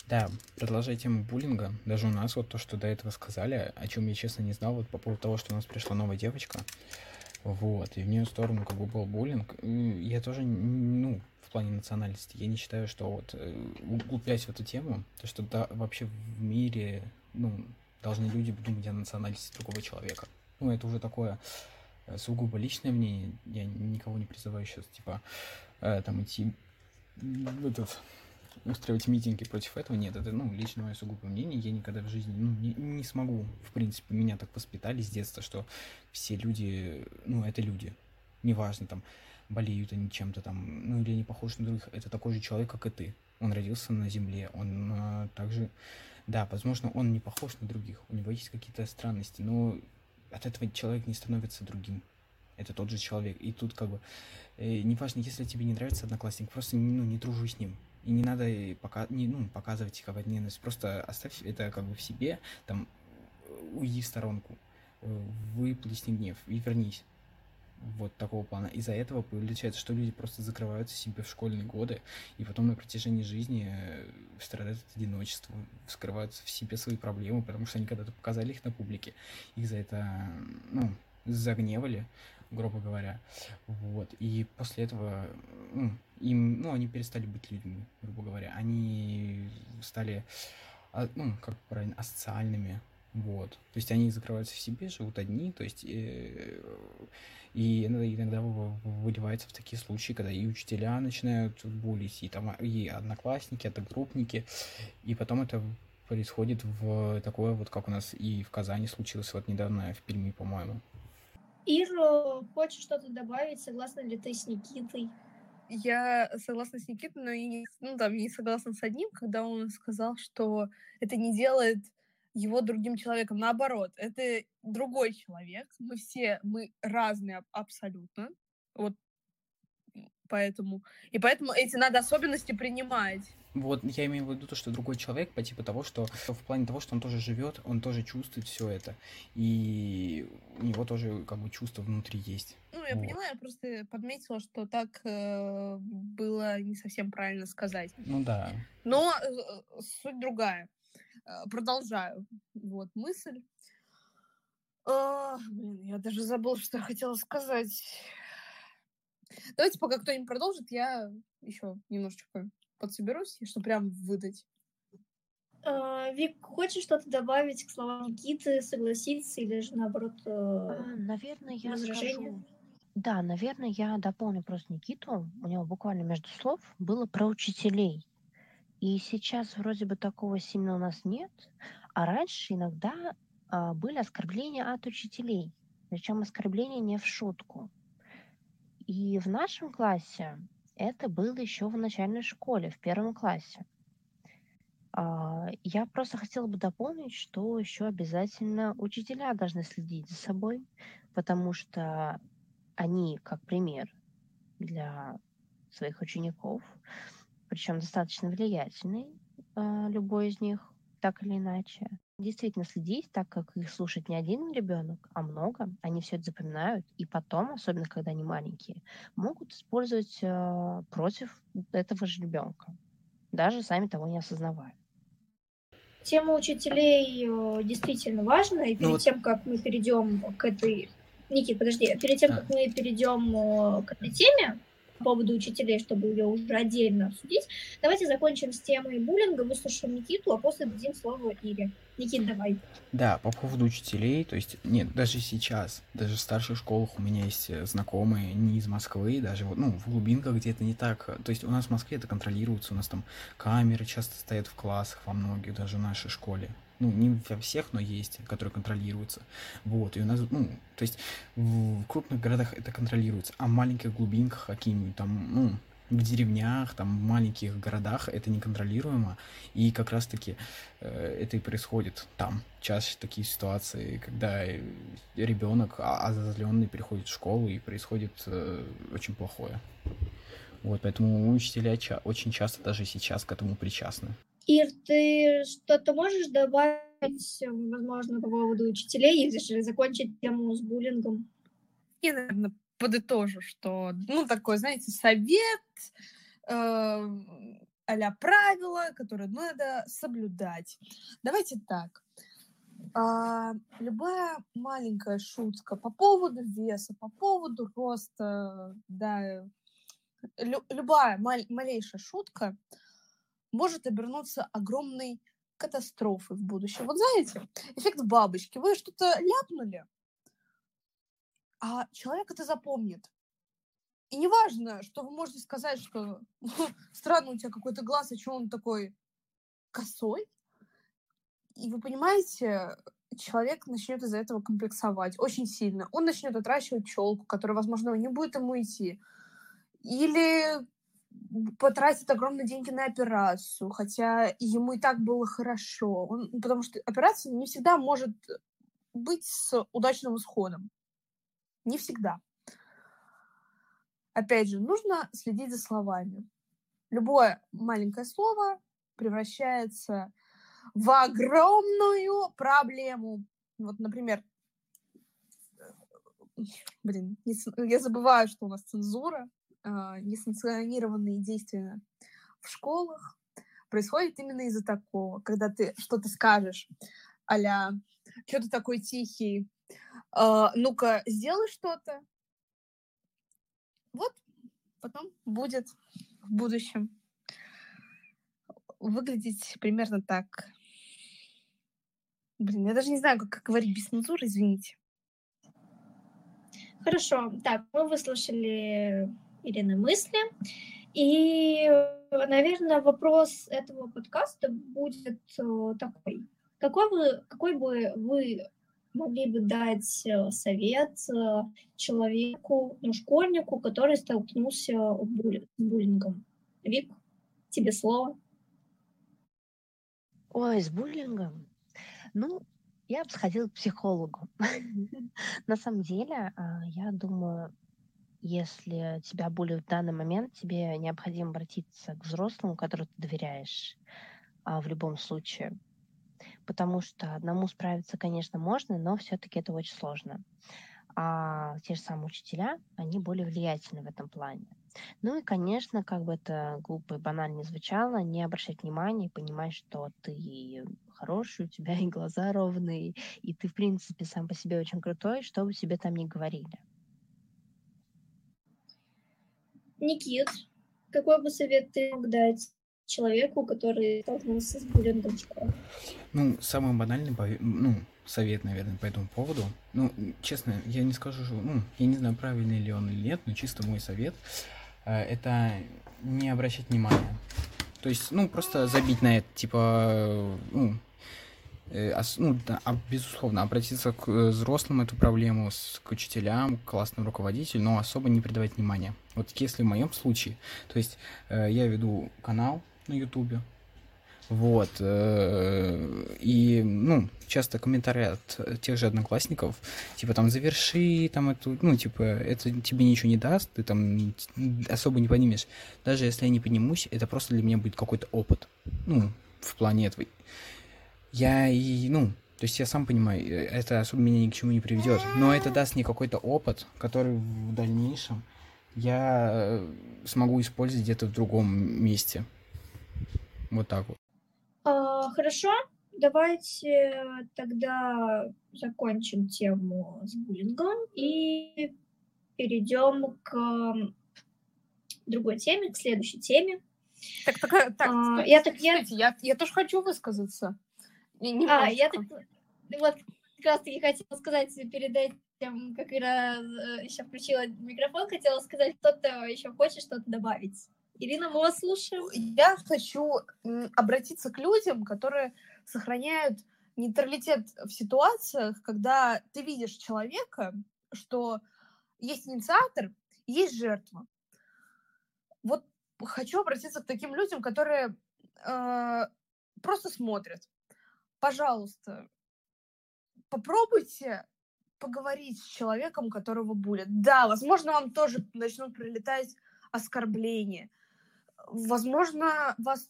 Да, продолжая тему буллинга, даже у нас вот то, что до этого сказали, о чем я честно не знал, вот по поводу того, что у нас пришла новая девочка, вот, и в нее сторону как бы был буллинг, я тоже, ну, в плане национальности, я не считаю, что вот э, углубляясь в эту тему, то, что да, вообще в мире, ну, должны люди думать о национальности другого человека. Ну, это уже такое Э, сугубо личное мнение. Я никого не призываю сейчас, типа, э, там идти в этот устраивать митинги против этого. Нет, это, ну, личное мое сугубое мнение. Я никогда в жизни, ну, не, не смогу, в принципе, меня так воспитали с детства, что все люди, ну, это люди. Неважно, там, болеют они чем-то там, ну, или не похожи на других. Это такой же человек, как и ты. Он родился на земле, он а, также... Да, возможно, он не похож на других, у него есть какие-то странности, но от этого человек не становится другим. Это тот же человек. И тут как бы, э, неважно, если тебе не нравится одноклассник, просто ну, не дружи с ним. И не надо пока, не, ну, показывать какая-то ненависть. Просто оставь это как бы в себе, там, уйди в сторонку, э, выплесни гнев и вернись. Вот такого плана. Из-за этого получается, что люди просто закрываются себе в школьные годы, и потом на протяжении жизни э, страдают от одиночества, вскрываются в себе свои проблемы, потому что они когда-то показали их на публике. Их за это, ну, загневали, грубо говоря. Вот. И после этого им, ну, они перестали быть людьми, грубо говоря. Они стали, а, ну, как правильно, асоциальными. Вот. То есть они закрываются в себе, живут одни, то есть э, и иногда выливается в такие случаи, когда и учителя начинают булить, и, там, и одноклассники, одногруппники, и потом это происходит в такое вот, как у нас и в Казани случилось вот недавно в Перми, по-моему. Ира, хочешь что-то добавить? Согласна ли ты с Никитой? Я согласна с Никитой, но и не, ну, там, не согласна с одним, когда он сказал, что это не делает его другим человеком. Наоборот, это другой человек. Мы все, мы разные абсолютно. Вот поэтому. И поэтому эти надо особенности принимать. Вот я имею в виду то, что другой человек по типу того, что в плане того, что он тоже живет, он тоже чувствует все это. И у него тоже как бы чувство внутри есть. Ну, я вот. поняла, я просто подметила, что так э, было не совсем правильно сказать. Ну да. Но э, суть другая. Э, продолжаю. Вот мысль. А, блин, я даже забыл, что я хотела сказать. Давайте, пока кто-нибудь продолжит, я еще немножечко подсоберусь, чтобы прям выдать. А, Вик, хочешь что-то добавить к словам Никиты, согласиться или же наоборот э, а, Наверное, я скажу... Да, наверное, я дополню просто Никиту. У него буквально между слов было про учителей. И сейчас вроде бы такого сильно у нас нет, а раньше иногда а, были оскорбления от учителей, причем оскорбления не в шутку. И в нашем классе это было еще в начальной школе, в первом классе. А, я просто хотела бы дополнить, что еще обязательно учителя должны следить за собой, потому что они, как пример для своих учеников, причем достаточно влиятельный, а, любой из них, так или иначе. Действительно следить, так как их слушает не один ребенок, а много, они все это запоминают, и потом, особенно когда они маленькие, могут использовать э, против этого же ребенка, даже сами того не осознавая. Тема учителей э, действительно важна, и ну перед ну, тем, как мы перейдем к этой Никит, подожди, перед тем, а. как мы перейдем к этой теме, по поводу учителей, чтобы ее уже отдельно обсудить. Давайте закончим с темой буллинга, выслушаем Никиту, а после дадим слово Ире. Никит, давай. Да, по поводу учителей, то есть, нет, даже сейчас, даже в старших школах у меня есть э, знакомые не из Москвы, даже вот, ну, в глубинках где-то не так. То есть у нас в Москве это контролируется, у нас там камеры часто стоят в классах во многих, даже в нашей школе. Ну, не во всех, но есть, которые контролируются. Вот, и у нас, ну, то есть в крупных городах это контролируется, а в маленьких глубинках какие-нибудь там, ну, в деревнях, там, в маленьких городах это неконтролируемо, и как раз-таки э, это и происходит там. Чаще такие ситуации, когда ребенок озазленный приходит в школу, и происходит э, очень плохое. Вот, поэтому учителя ча- очень часто даже сейчас к этому причастны. Ир, ты что-то можешь добавить, возможно, по поводу учителей, или закончить тему с буллингом? Я, наверное, подытожу, что, ну, такой, знаете, совет, э, а правила, которые надо соблюдать. Давайте так. А, любая маленькая шутка по поводу веса, по поводу роста, да, лю, любая маль, малейшая шутка может обернуться огромной катастрофой в будущем. Вот знаете, эффект бабочки. Вы что-то ляпнули, а человек это запомнит. И неважно, что вы можете сказать, что (laughs) странно у тебя какой-то глаз, а что он такой косой. И вы понимаете, человек начнет из-за этого комплексовать очень сильно. Он начнет отращивать челку, которая, возможно, не будет ему идти. Или потратит огромные деньги на операцию, хотя ему и так было хорошо. Он, потому что операция не всегда может быть с удачным исходом. Не всегда. Опять же, нужно следить за словами. Любое маленькое слово превращается в огромную проблему. Вот, например, блин, я забываю, что у нас цензура, а, несанкционированные действия в школах происходит именно из-за такого, когда ты что-то скажешь, а что ты такой тихий, а, ну-ка, сделай что-то. Вот потом будет в будущем выглядеть примерно так. Блин, я даже не знаю, как, как говорить без цензуры, извините. Хорошо, так, мы выслушали Ирины мысли. И, наверное, вопрос этого подкаста будет э, такой. Какой, вы, какой бы вы могли бы дать э, совет э, человеку, ну, школьнику, который столкнулся с буллингом? Вик, тебе слово. Ой, с буллингом? Ну, я бы сходила к психологу. (laughs) На самом деле, а, я думаю, если тебя булят в данный момент, тебе необходимо обратиться к взрослому, которому ты доверяешь а, в любом случае потому что одному справиться, конечно, можно, но все-таки это очень сложно. А те же самые учителя, они более влиятельны в этом плане. Ну и, конечно, как бы это глупо и банально звучало, не обращать внимания и понимать, что ты хороший, у тебя (laughs) и глаза ровные, и ты, в принципе, сам по себе очень крутой, что бы тебе там ни говорили. Никит, какой бы совет ты мог дать человеку, который столкнулся с буллингом в школе? Ну, самый банальный ну, совет, наверное, по этому поводу. Ну, честно, я не скажу, что, ну, я не знаю, правильный ли он или нет, но чисто мой совет э, это не обращать внимания. То есть, ну, просто забить на это, типа, ну, э, ну, да, а, безусловно, обратиться к э, взрослым эту проблему, к учителям, к классному руководителю, но особо не придавать внимания. Вот если в моем случае, то есть я веду канал, на Ютубе. Вот. Э, и, ну, часто комментарии от тех же одноклассников, типа там заверши, там эту, ну, типа, это тебе ничего не даст, ты там особо не поднимешь. Даже если я не поднимусь, это просто для меня будет какой-то опыт. Ну, в плане этого. Я и, ну, то есть я сам понимаю, э, это особо меня ни к чему не приведет. Но это даст мне какой-то опыт, который в дальнейшем я э, смогу использовать где-то в другом месте. Вот так вот. А, хорошо, давайте тогда закончим тему с буллингом и перейдем к другой теме, к следующей теме. Так, так, так, А, стойте, я так- стойте, я- стойте, я, я тоже хочу высказаться. Не- А, я так... немножечко. Вот как раз-таки хотела сказать перед этим, как Ира еще включила микрофон, хотела сказать, кто-то еще хочет что-то добавить. Ирина, мы вас слушаем. Я хочу обратиться к людям, которые сохраняют нейтралитет в ситуациях, когда ты видишь человека, что есть инициатор, есть жертва. Вот хочу обратиться к таким людям, которые э, просто смотрят. Пожалуйста, попробуйте поговорить с человеком, которого булят. Да, возможно, вам тоже начнут прилетать оскорбления. Возможно, вас...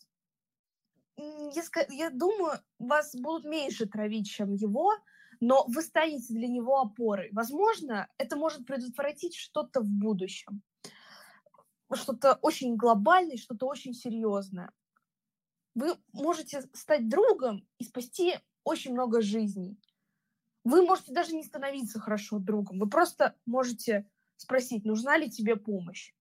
я думаю, вас будут меньше травить, чем его, но вы станете для него опорой. Возможно, это может предотвратить что-то в будущем. Что-то очень глобальное, что-то очень серьезное. Вы можете стать другом и спасти очень много жизней. Вы можете даже не становиться хорошо другом. Вы просто можете спросить, нужна ли тебе помощь.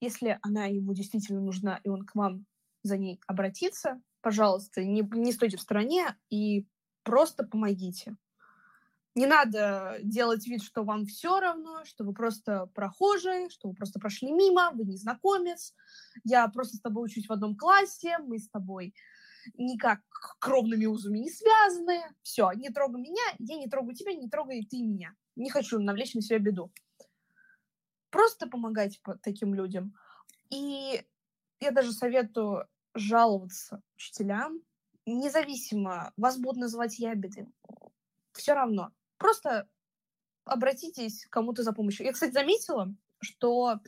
Если она ему действительно нужна, и он к вам за ней обратится, пожалуйста, не, не стойте в стороне и просто помогите. Не надо делать вид, что вам все равно, что вы просто прохожий, что вы просто прошли мимо, вы незнакомец. Я просто с тобой учусь в одном классе, мы с тобой никак кровными узами не связаны. Все, не трогай меня, я не трогаю тебя, не трогай ты меня. Не хочу навлечь на себя беду. Просто помогайте по- таким людям. И я даже советую жаловаться учителям, независимо, вас будут называть ябеды. Все равно. Просто обратитесь к кому-то за помощью. Я, кстати, заметила, что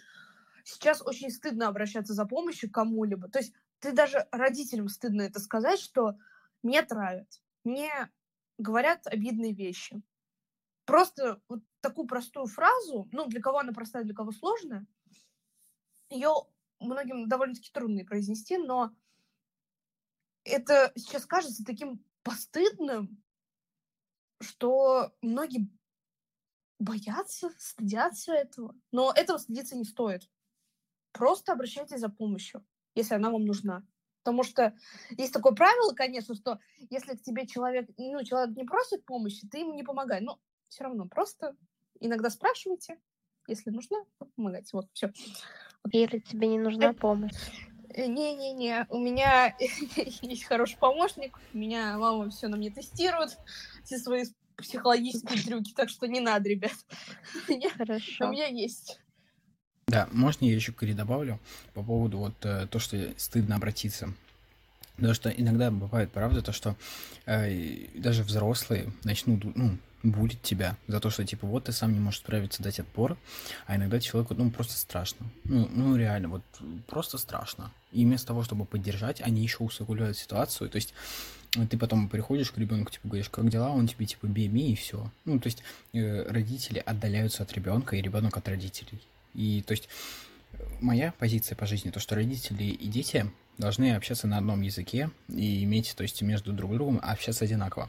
сейчас очень стыдно обращаться за помощью кому-либо. То есть ты даже родителям стыдно это сказать, что меня травят, мне говорят обидные вещи. Просто вот такую простую фразу, ну, для кого она простая, для кого сложная, ее многим довольно-таки трудно произнести, но это сейчас кажется таким постыдным, что многие боятся, стыдятся этого. Но этого стыдиться не стоит. Просто обращайтесь за помощью, если она вам нужна. Потому что есть такое правило, конечно, что если к тебе человек, ну, человек не просит помощи, ты ему не помогай. Но все равно просто иногда спрашивайте, если нужна, помогайте. Вот, все. Или тебе не нужна помощь. Э, Не-не-не, у меня (laughs) есть хороший помощник, меня мама все на мне тестирует, все свои психологические (laughs) трюки, так что не надо, ребят. (laughs) Меня- У Хорошо. меня есть. Да, можно я еще Кори добавлю по поводу вот э, то, что стыдно обратиться. Потому что иногда бывает, правда, то, что э, даже взрослые начнут, ну, булить тебя за то, что, типа, вот ты сам не можешь справиться, дать отпор, а иногда человеку, ну, просто страшно. Ну, ну реально, вот просто страшно. И вместо того, чтобы поддержать, они еще усугубляют ситуацию. То есть э, ты потом приходишь к ребенку, типа, говоришь, как дела, он тебе, типа, бей, и все. Ну, то есть э, родители отдаляются от ребенка, и ребенок от родителей. И, то есть, моя позиция по жизни, то, что родители и дети должны общаться на одном языке и иметь, то есть, между друг другом общаться одинаково.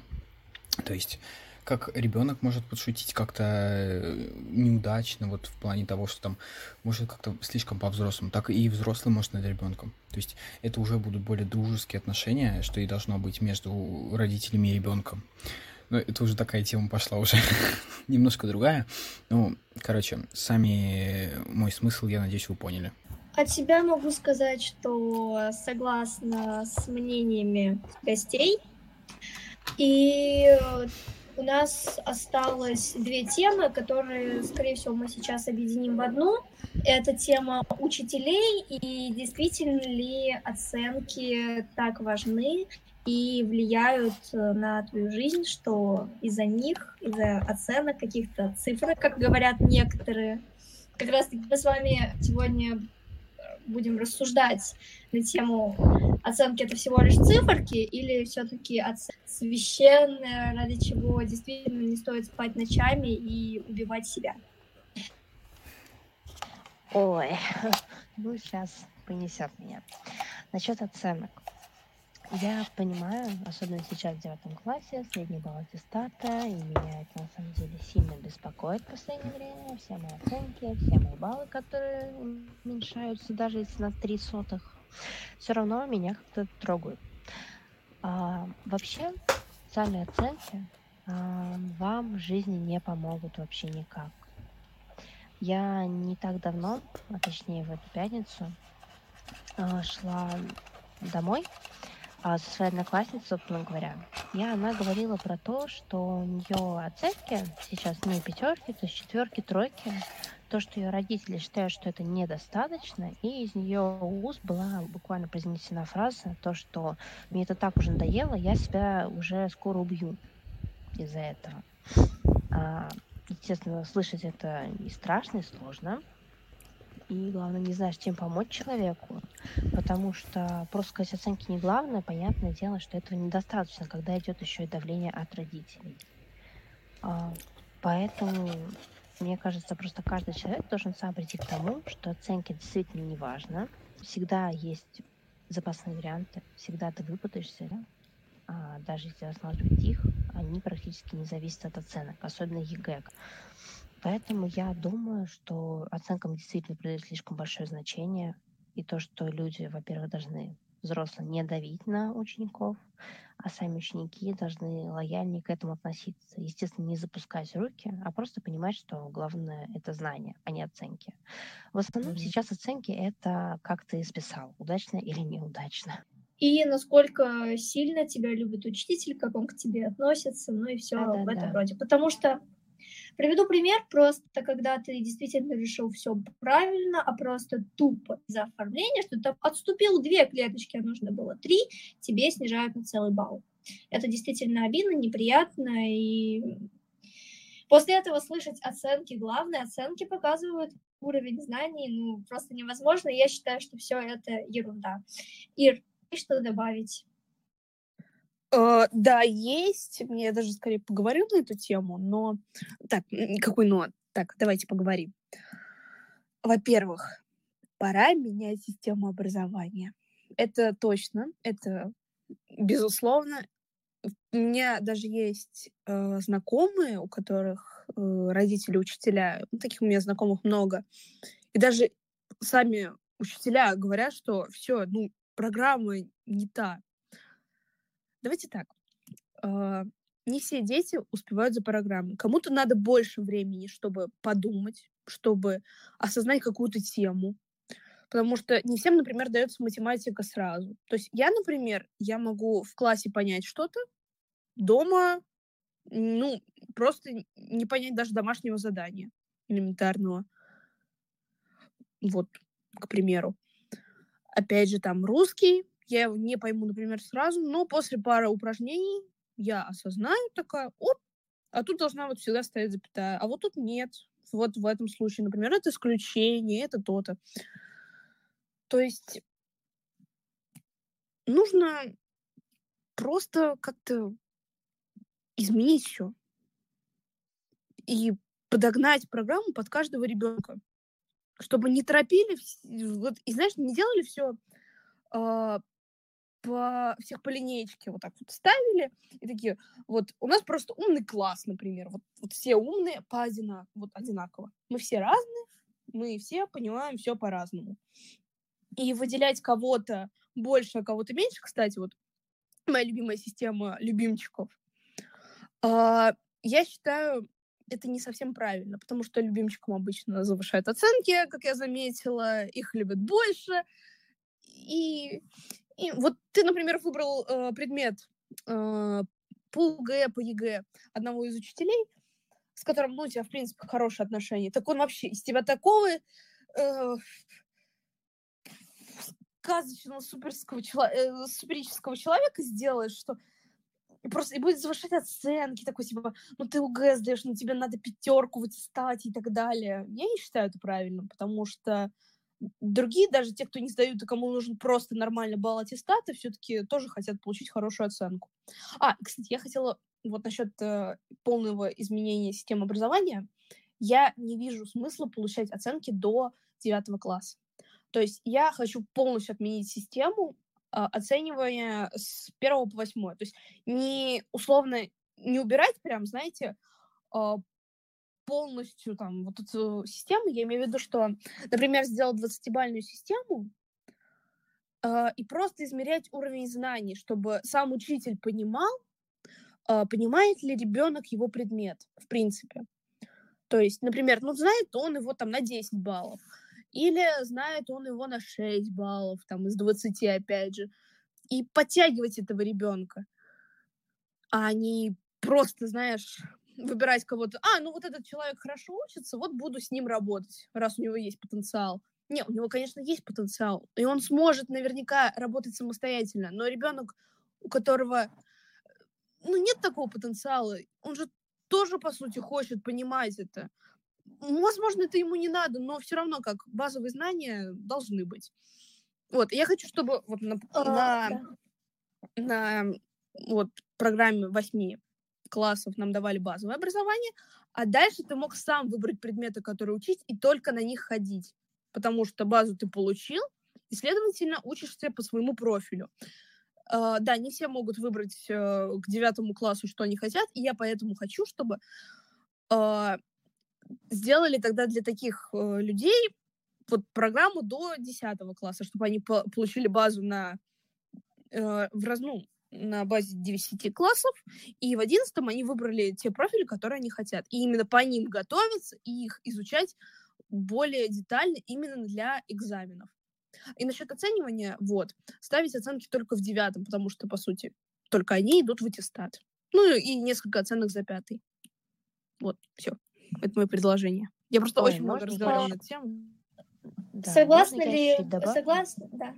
То есть, как ребенок может подшутить как-то э, неудачно, вот в плане того, что там может как-то слишком по-взрослому, так и взрослый может над ребенком. То есть это уже будут более дружеские отношения, что и должно быть между родителями и ребенком. Но это уже такая тема пошла уже (laughs) немножко другая. Ну, короче, сами мой смысл, я надеюсь, вы поняли. От себя могу сказать, что согласна с мнениями гостей. И э, у нас осталось две темы, которые, скорее всего, мы сейчас объединим в одну. Это тема учителей и действительно ли оценки так важны и влияют э, на твою жизнь, что из-за них, из-за оценок каких-то цифр, как говорят некоторые, как раз таки мы с вами сегодня будем рассуждать на тему оценки это всего лишь циферки или все-таки священное, ради чего действительно не стоит спать ночами и убивать себя. Ой, (laughs) ну сейчас понесет меня. Насчет оценок. Я понимаю, особенно сейчас в девятом классе, средний балл аттестата, и меня это на самом деле сильно беспокоит в последнее время. Все мои оценки, все мои баллы, которые уменьшаются, даже если на три сотых, все равно меня как-то трогают. А, вообще, социальные оценки а, вам в жизни не помогут вообще никак. Я не так давно, а точнее в эту пятницу, а, шла домой а, со своей одноклассницей, собственно говоря. И она говорила про то, что у нее оценки сейчас не пятерки, то есть четверки, тройки. То, что ее родители считают, что это недостаточно, и из нее уст была буквально произнесена фраза, то, что мне это так уже надоело, я себя уже скоро убью из-за этого. А, естественно, слышать это и страшно, и сложно и главное не знаешь, чем помочь человеку, потому что просто сказать оценки не главное, понятное дело, что этого недостаточно, когда идет еще и давление от родителей. А, поэтому, мне кажется, просто каждый человек должен сам прийти к тому, что оценки действительно не важно. Всегда есть запасные варианты, всегда ты выпутаешься, да? а, даже если рассматривать их, они практически не зависят от оценок, особенно ЕГЭ. Поэтому я думаю, что оценкам действительно придает слишком большое значение. И то, что люди, во-первых, должны взрослые не давить на учеников, а сами ученики должны лояльнее к этому относиться. Естественно, не запускать руки, а просто понимать, что главное — это знание, а не оценки. В основном mm-hmm. сейчас оценки — это как ты списал, удачно или неудачно. И насколько сильно тебя любит учитель, как он к тебе относится, ну и все да, в да, этом да. роде. Потому что Приведу пример просто, когда ты действительно решил все правильно, а просто тупо за оформление, что ты отступил две клеточки, а нужно было три, тебе снижают на целый балл. Это действительно обидно, неприятно, и после этого слышать оценки, главные оценки показывают уровень знаний, ну, просто невозможно. Я считаю, что все это ерунда. Ир, что добавить? Uh, да, есть. Мне даже скорее поговорил на эту тему, но... Так, какой но? Так, давайте поговорим. Во-первых, пора менять систему образования. Это точно, это безусловно. У меня даже есть э, знакомые, у которых э, родители учителя, ну, таких у меня знакомых много. И даже сами учителя говорят, что все, ну, программа не та, Давайте так. А, не все дети успевают за программой. Кому-то надо больше времени, чтобы подумать, чтобы осознать какую-то тему. Потому что не всем, например, дается математика сразу. То есть я, например, я могу в классе понять что-то, дома, ну, просто не понять даже домашнего задания элементарного. Вот, к примеру. Опять же, там русский, я его не пойму, например, сразу, но после пары упражнений я осознаю такая, оп, а тут должна вот всегда стоять запятая, а вот тут нет. Вот в этом случае, например, это исключение, это то-то. То есть нужно просто как-то изменить все и подогнать программу под каждого ребенка, чтобы не торопили, вот, и знаешь, не делали все а, по, всех по линейке вот так вот ставили, и такие, вот у нас просто умный класс, например, вот, вот все умные по одинаково, вот одинаково. Мы все разные, мы все понимаем все по-разному. И выделять кого-то больше, а кого-то меньше, кстати, вот моя любимая система любимчиков, а, я считаю, это не совсем правильно, потому что любимчикам обычно завышают оценки, как я заметила, их любят больше, и и вот ты, например, выбрал э, предмет э, по ОГЭ, по ЕГЭ одного из учителей, с которым, ну, у тебя, в принципе, хорошие отношения. Так он вообще из тебя такого э, сказочного суперского чело- э, суперического человека сделает, что просто и будет завышать оценки, такой типа, ну ты ОГЭ сдаешь, ну тебе надо пятерку в аттестате и так далее. Я не считаю это правильным, потому что другие, даже те, кто не сдают и кому нужен просто нормальный балл аттестата, все-таки тоже хотят получить хорошую оценку. А, кстати, я хотела вот насчет э, полного изменения системы образования. Я не вижу смысла получать оценки до девятого класса. То есть я хочу полностью отменить систему а, оценивание с первого по восьмое. То есть не условно не убирать прям, знаете, а, полностью там вот эту систему. Я имею в виду, что, например, сделать 20-бальную систему э, и просто измерять уровень знаний, чтобы сам учитель понимал, э, понимает ли ребенок его предмет, в принципе. То есть, например, ну, знает он его там на 10 баллов, или знает он его на 6 баллов, там, из 20, опять же, и подтягивать этого ребенка, а не просто, знаешь, выбирать кого-то. А, ну вот этот человек хорошо учится, вот буду с ним работать, раз у него есть потенциал. Не, у него, конечно, есть потенциал, и он сможет наверняка работать самостоятельно, но ребенок, у которого ну, нет такого потенциала, он же тоже, по сути, хочет понимать это. Возможно, это ему не надо, но все равно как базовые знания должны быть. Вот, я хочу, чтобы вот на, а, на, да. на вот программе восьми классов нам давали базовое образование, а дальше ты мог сам выбрать предметы, которые учить, и только на них ходить. Потому что базу ты получил, и, следовательно, учишься по своему профилю. Uh, да, не все могут выбрать uh, к девятому классу, что они хотят, и я поэтому хочу, чтобы uh, сделали тогда для таких людей вот программу до десятого класса, чтобы они по получили базу на в раз, на базе 10 классов, и в 11 они выбрали те профили, которые они хотят. И именно по ним готовиться и их изучать более детально именно для экзаменов. И насчет оценивания, вот, ставить оценки только в девятом, потому что, по сути, только они идут в аттестат. Ну и несколько оценок за пятый. Вот, все. Это мое предложение. Я просто Ой, очень много разговаривала на эту тему. Да, Согласны ли... Согласны, да.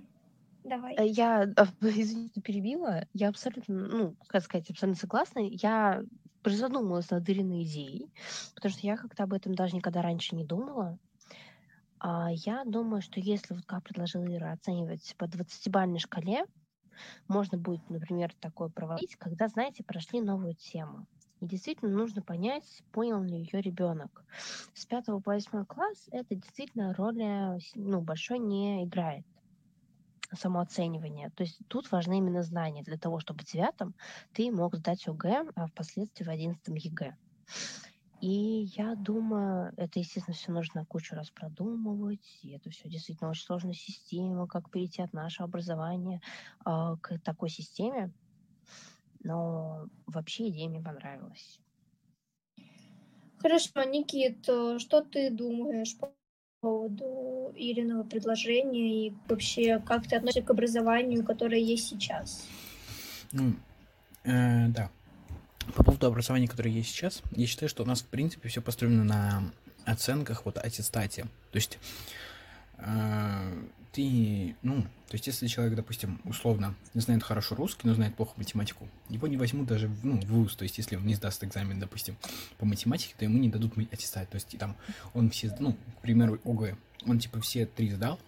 Давай. Э, я, а, (laughs) извините, перебила. Я абсолютно, ну, как сказать, абсолютно согласна. Я призадумалась над Ириной идеей, потому что я как-то об этом даже никогда раньше не думала. А я думаю, что если, вот как предложила Ира, оценивать по 20-бальной шкале, можно будет, например, такое проводить, когда, знаете, прошли новую тему. И действительно нужно понять, понял ли ее ребенок. С 5 по 8 класс это действительно роли ну, большой не играет самооценивание. То есть тут важны именно знания для того, чтобы в девятом ты мог сдать ОГЭ, а впоследствии в одиннадцатом ЕГЭ. И я думаю, это, естественно, все нужно кучу раз продумывать, и это все действительно очень сложная система, как перейти от нашего образования э, к такой системе. Но вообще идея мне понравилась. Хорошо, Никит, э, что ты думаешь по поводу Ириного предложения и вообще как ты относишься к образованию, которое есть сейчас? Ну, э, да. По поводу образования, которое есть сейчас, я считаю, что у нас, в принципе, все построено на оценках, вот, аттестате. То есть ты, ну, то есть если человек, допустим, условно не знает хорошо русский, но знает плохо математику, его не возьмут даже ну, в ВУЗ, то есть если он не сдаст экзамен, допустим, по математике, то ему не дадут аттестат, то есть там он все, ну, к примеру, ОГЭ, он типа все три сдал,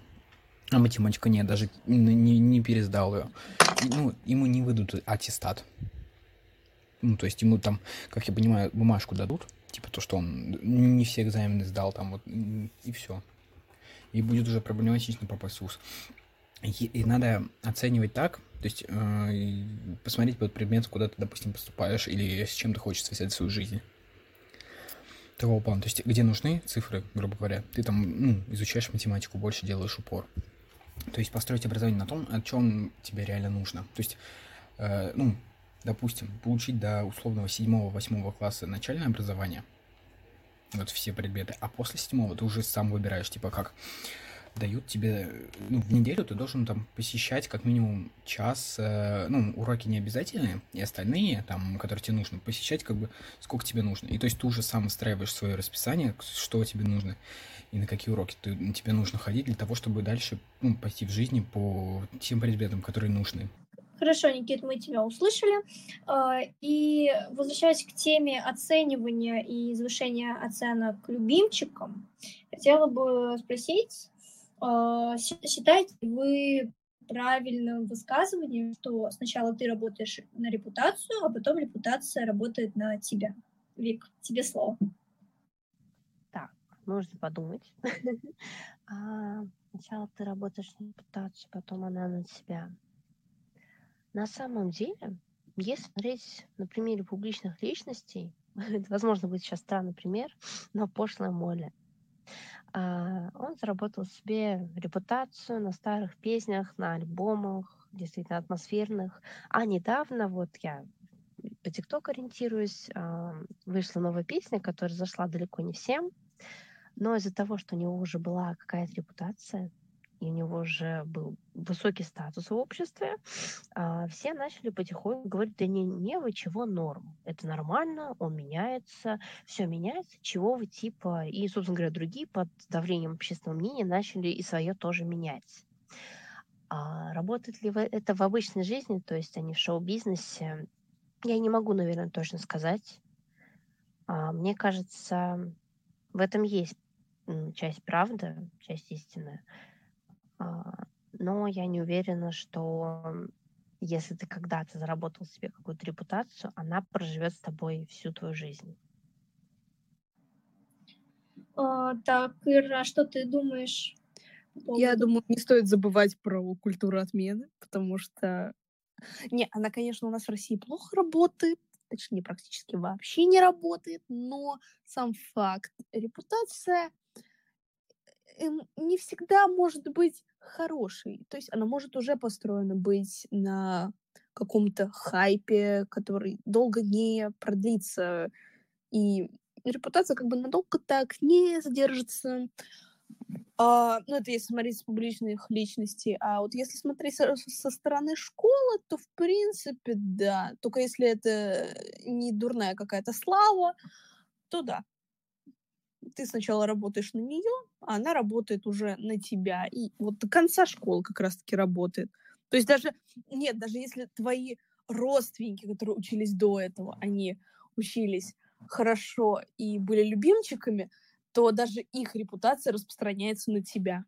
а математика нет, даже не, не пересдал ее, и, ну, ему не выдадут аттестат. Ну, то есть ему там, как я понимаю, бумажку дадут, типа то, что он не все экзамены сдал, там вот, и все и будет уже проблематично попасть в ВУЗ. И, и надо оценивать так, то есть э, посмотреть под предмет, куда ты, допустим, поступаешь, или с чем ты хочешь связать свою жизнь. Такого плана. То есть, где нужны цифры, грубо говоря, ты там ну, изучаешь математику, больше делаешь упор. То есть построить образование на том, о чем тебе реально нужно. То есть, э, ну, допустим, получить до условного 7-8 класса начальное образование – вот все предметы, а после седьмого ты уже сам выбираешь, типа как дают тебе, ну, в неделю ты должен там посещать как минимум час, э, ну, уроки не обязательные, и остальные, там, которые тебе нужно, посещать как бы сколько тебе нужно. И то есть ты уже сам устраиваешь свое расписание, что тебе нужно, и на какие уроки ты, тебе нужно ходить для того, чтобы дальше, ну, пойти в жизни по тем предметам, которые нужны. Хорошо, Никит, мы тебя услышали. А, и возвращаясь к теме оценивания и завышения оценок любимчикам, хотела бы спросить, а, считаете вы правильным высказыванием, что сначала ты работаешь на репутацию, а потом репутация работает на тебя? Вик, тебе слово. Так, нужно подумать. (laughs) А, сначала ты работаешь на репутацию, потом она на тебя. На самом деле, если смотреть на примере публичных личностей, (laughs) это, возможно, будет сейчас странный пример, но пошлая Молли. А, он заработал себе репутацию на старых песнях, на альбомах, действительно атмосферных. А недавно, вот я по ТикТок ориентируюсь, а, вышла новая песня, которая зашла далеко не всем, но из-за того, что у него уже была какая-то репутация, и у него уже был высокий статус в обществе, а, все начали потихоньку говорить, да не, не, вы чего норм, это нормально, он меняется, все меняется, чего вы типа, и, собственно говоря, другие под давлением общественного мнения начали и свое тоже менять. А работает ли это в обычной жизни, то есть они в шоу-бизнесе, я не могу, наверное, точно сказать. А, мне кажется, в этом есть часть правды, часть истины. А, но я не уверена, что если ты когда-то заработал себе какую-то репутацию, она проживет с тобой всю твою жизнь. А, так, Ира, что ты думаешь? Я думаю, не стоит забывать про культуру отмены, потому что... (laughs) Не, она, конечно, у нас в России плохо работает, точнее, практически вообще не работает, но сам факт, репутация эм, не всегда может быть хорошей. То есть она может уже построена быть на каком-то хайпе, который долго не продлится. И репутация как бы надолго так не задержится. А, ну, это если смотреть с публичных личностей. А вот если смотреть со, со стороны школы, то, в принципе, да. Только если это не дурная какая-то слава, то да. Ты сначала работаешь на нее, а она работает уже на тебя. И вот до конца школы как раз-таки работает. То есть даже, нет, даже если твои родственники, которые учились до этого, они учились хорошо и были любимчиками, то даже их репутация распространяется на тебя.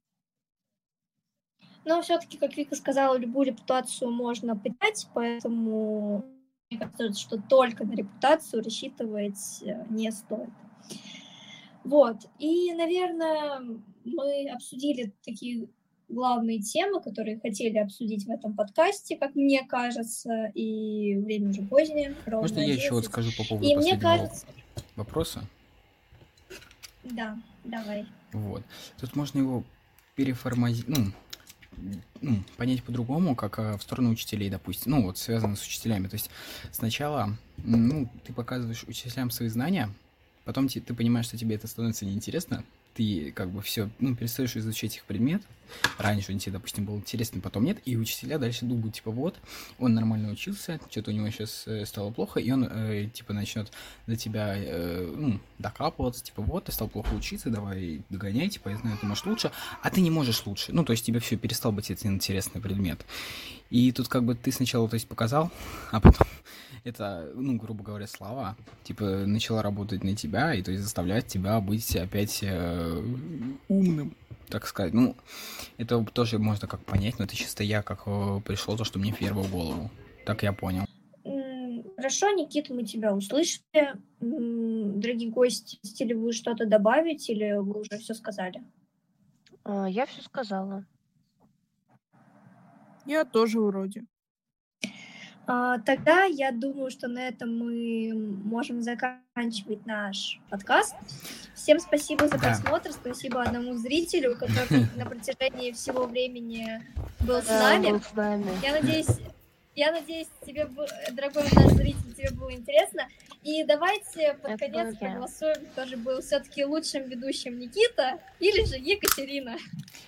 Но все-таки, как Вика сказала, любую репутацию можно потерять, поэтому мне кажется, что только на репутацию рассчитывать э, не стоит. Вот. И, наверное, мы обсудили такие главные темы, которые хотели обсудить в этом подкасте, как мне кажется, и время уже позднее. Можно я еще вот скажу по поводу и последнего мне кажется... вопроса? Да, давай. Вот. Тут можно его переформатировать, ну, ну, понять по-другому, как а, в сторону учителей, допустим. Ну, вот связано с учителями. То есть сначала, ну, ты показываешь учителям свои знания, потом ты, ты понимаешь, что тебе это становится неинтересно, ты как бы все, ну, перестаешь изучать их предмет. Раньше он тебе, допустим, был интересный, потом нет, и учителя дальше думают, типа, вот, он нормально учился, что-то у него сейчас э, стало плохо, и он, э, типа, начнет до тебя, э, ну, докапываться, типа, вот, ты стал плохо учиться, давай догоняй, типа, я знаю, ты можешь лучше, а ты не можешь лучше. Ну, то есть тебе все перестал быть этот интересный предмет. И тут как бы ты сначала, то есть, показал, а потом (laughs) это, ну, грубо говоря, слова, типа, начала работать на тебя, и то есть заставлять тебя быть опять э, умным, так сказать. Ну, это тоже можно как понять, но это чисто я как э, пришел то, что мне первое в голову. Так я понял. Хорошо, Никита, мы тебя услышали. Дорогие гости, хотели вы что-то добавить или вы уже все сказали? А, я все сказала. Я тоже вроде. А, тогда я думаю, что на этом мы можем заканчивать наш подкаст. Всем спасибо за просмотр, спасибо одному зрителю, который (laughs) на протяжении всего времени был с нами. Я надеюсь, я надеюсь, тебе, дорогой наш зритель, тебе было интересно. И давайте под Это конец проголосуем, кто же был все-таки лучшим ведущим Никита или же Екатерина.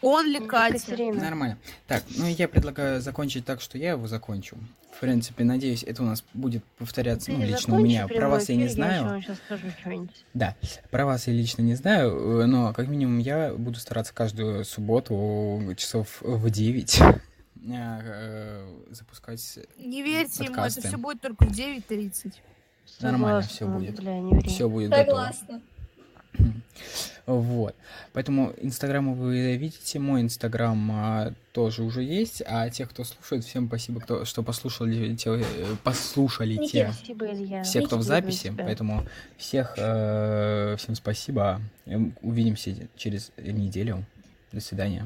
Он ли Катя? Нормально. Так, ну я предлагаю закончить так, что я его закончу. В принципе, надеюсь, это у нас будет повторяться, Ты ну, лично у меня. Про вас я не знаю. Я да, про вас я лично не знаю, но как минимум я буду стараться каждую субботу часов в 9 э, запускать Не верьте ему, это все будет только в 9.30. Нормально все будет. Все будет Согласна. готово. (clears throat) Вот. Поэтому Инстаграм вы видите, мой Инстаграм а, тоже уже есть, а те, кто слушает, всем спасибо, кто, что послушали, те, э, послушали те, спасибо, Илья. все, кто в записи, поэтому всех, э, всем спасибо, увидимся через неделю, до свидания.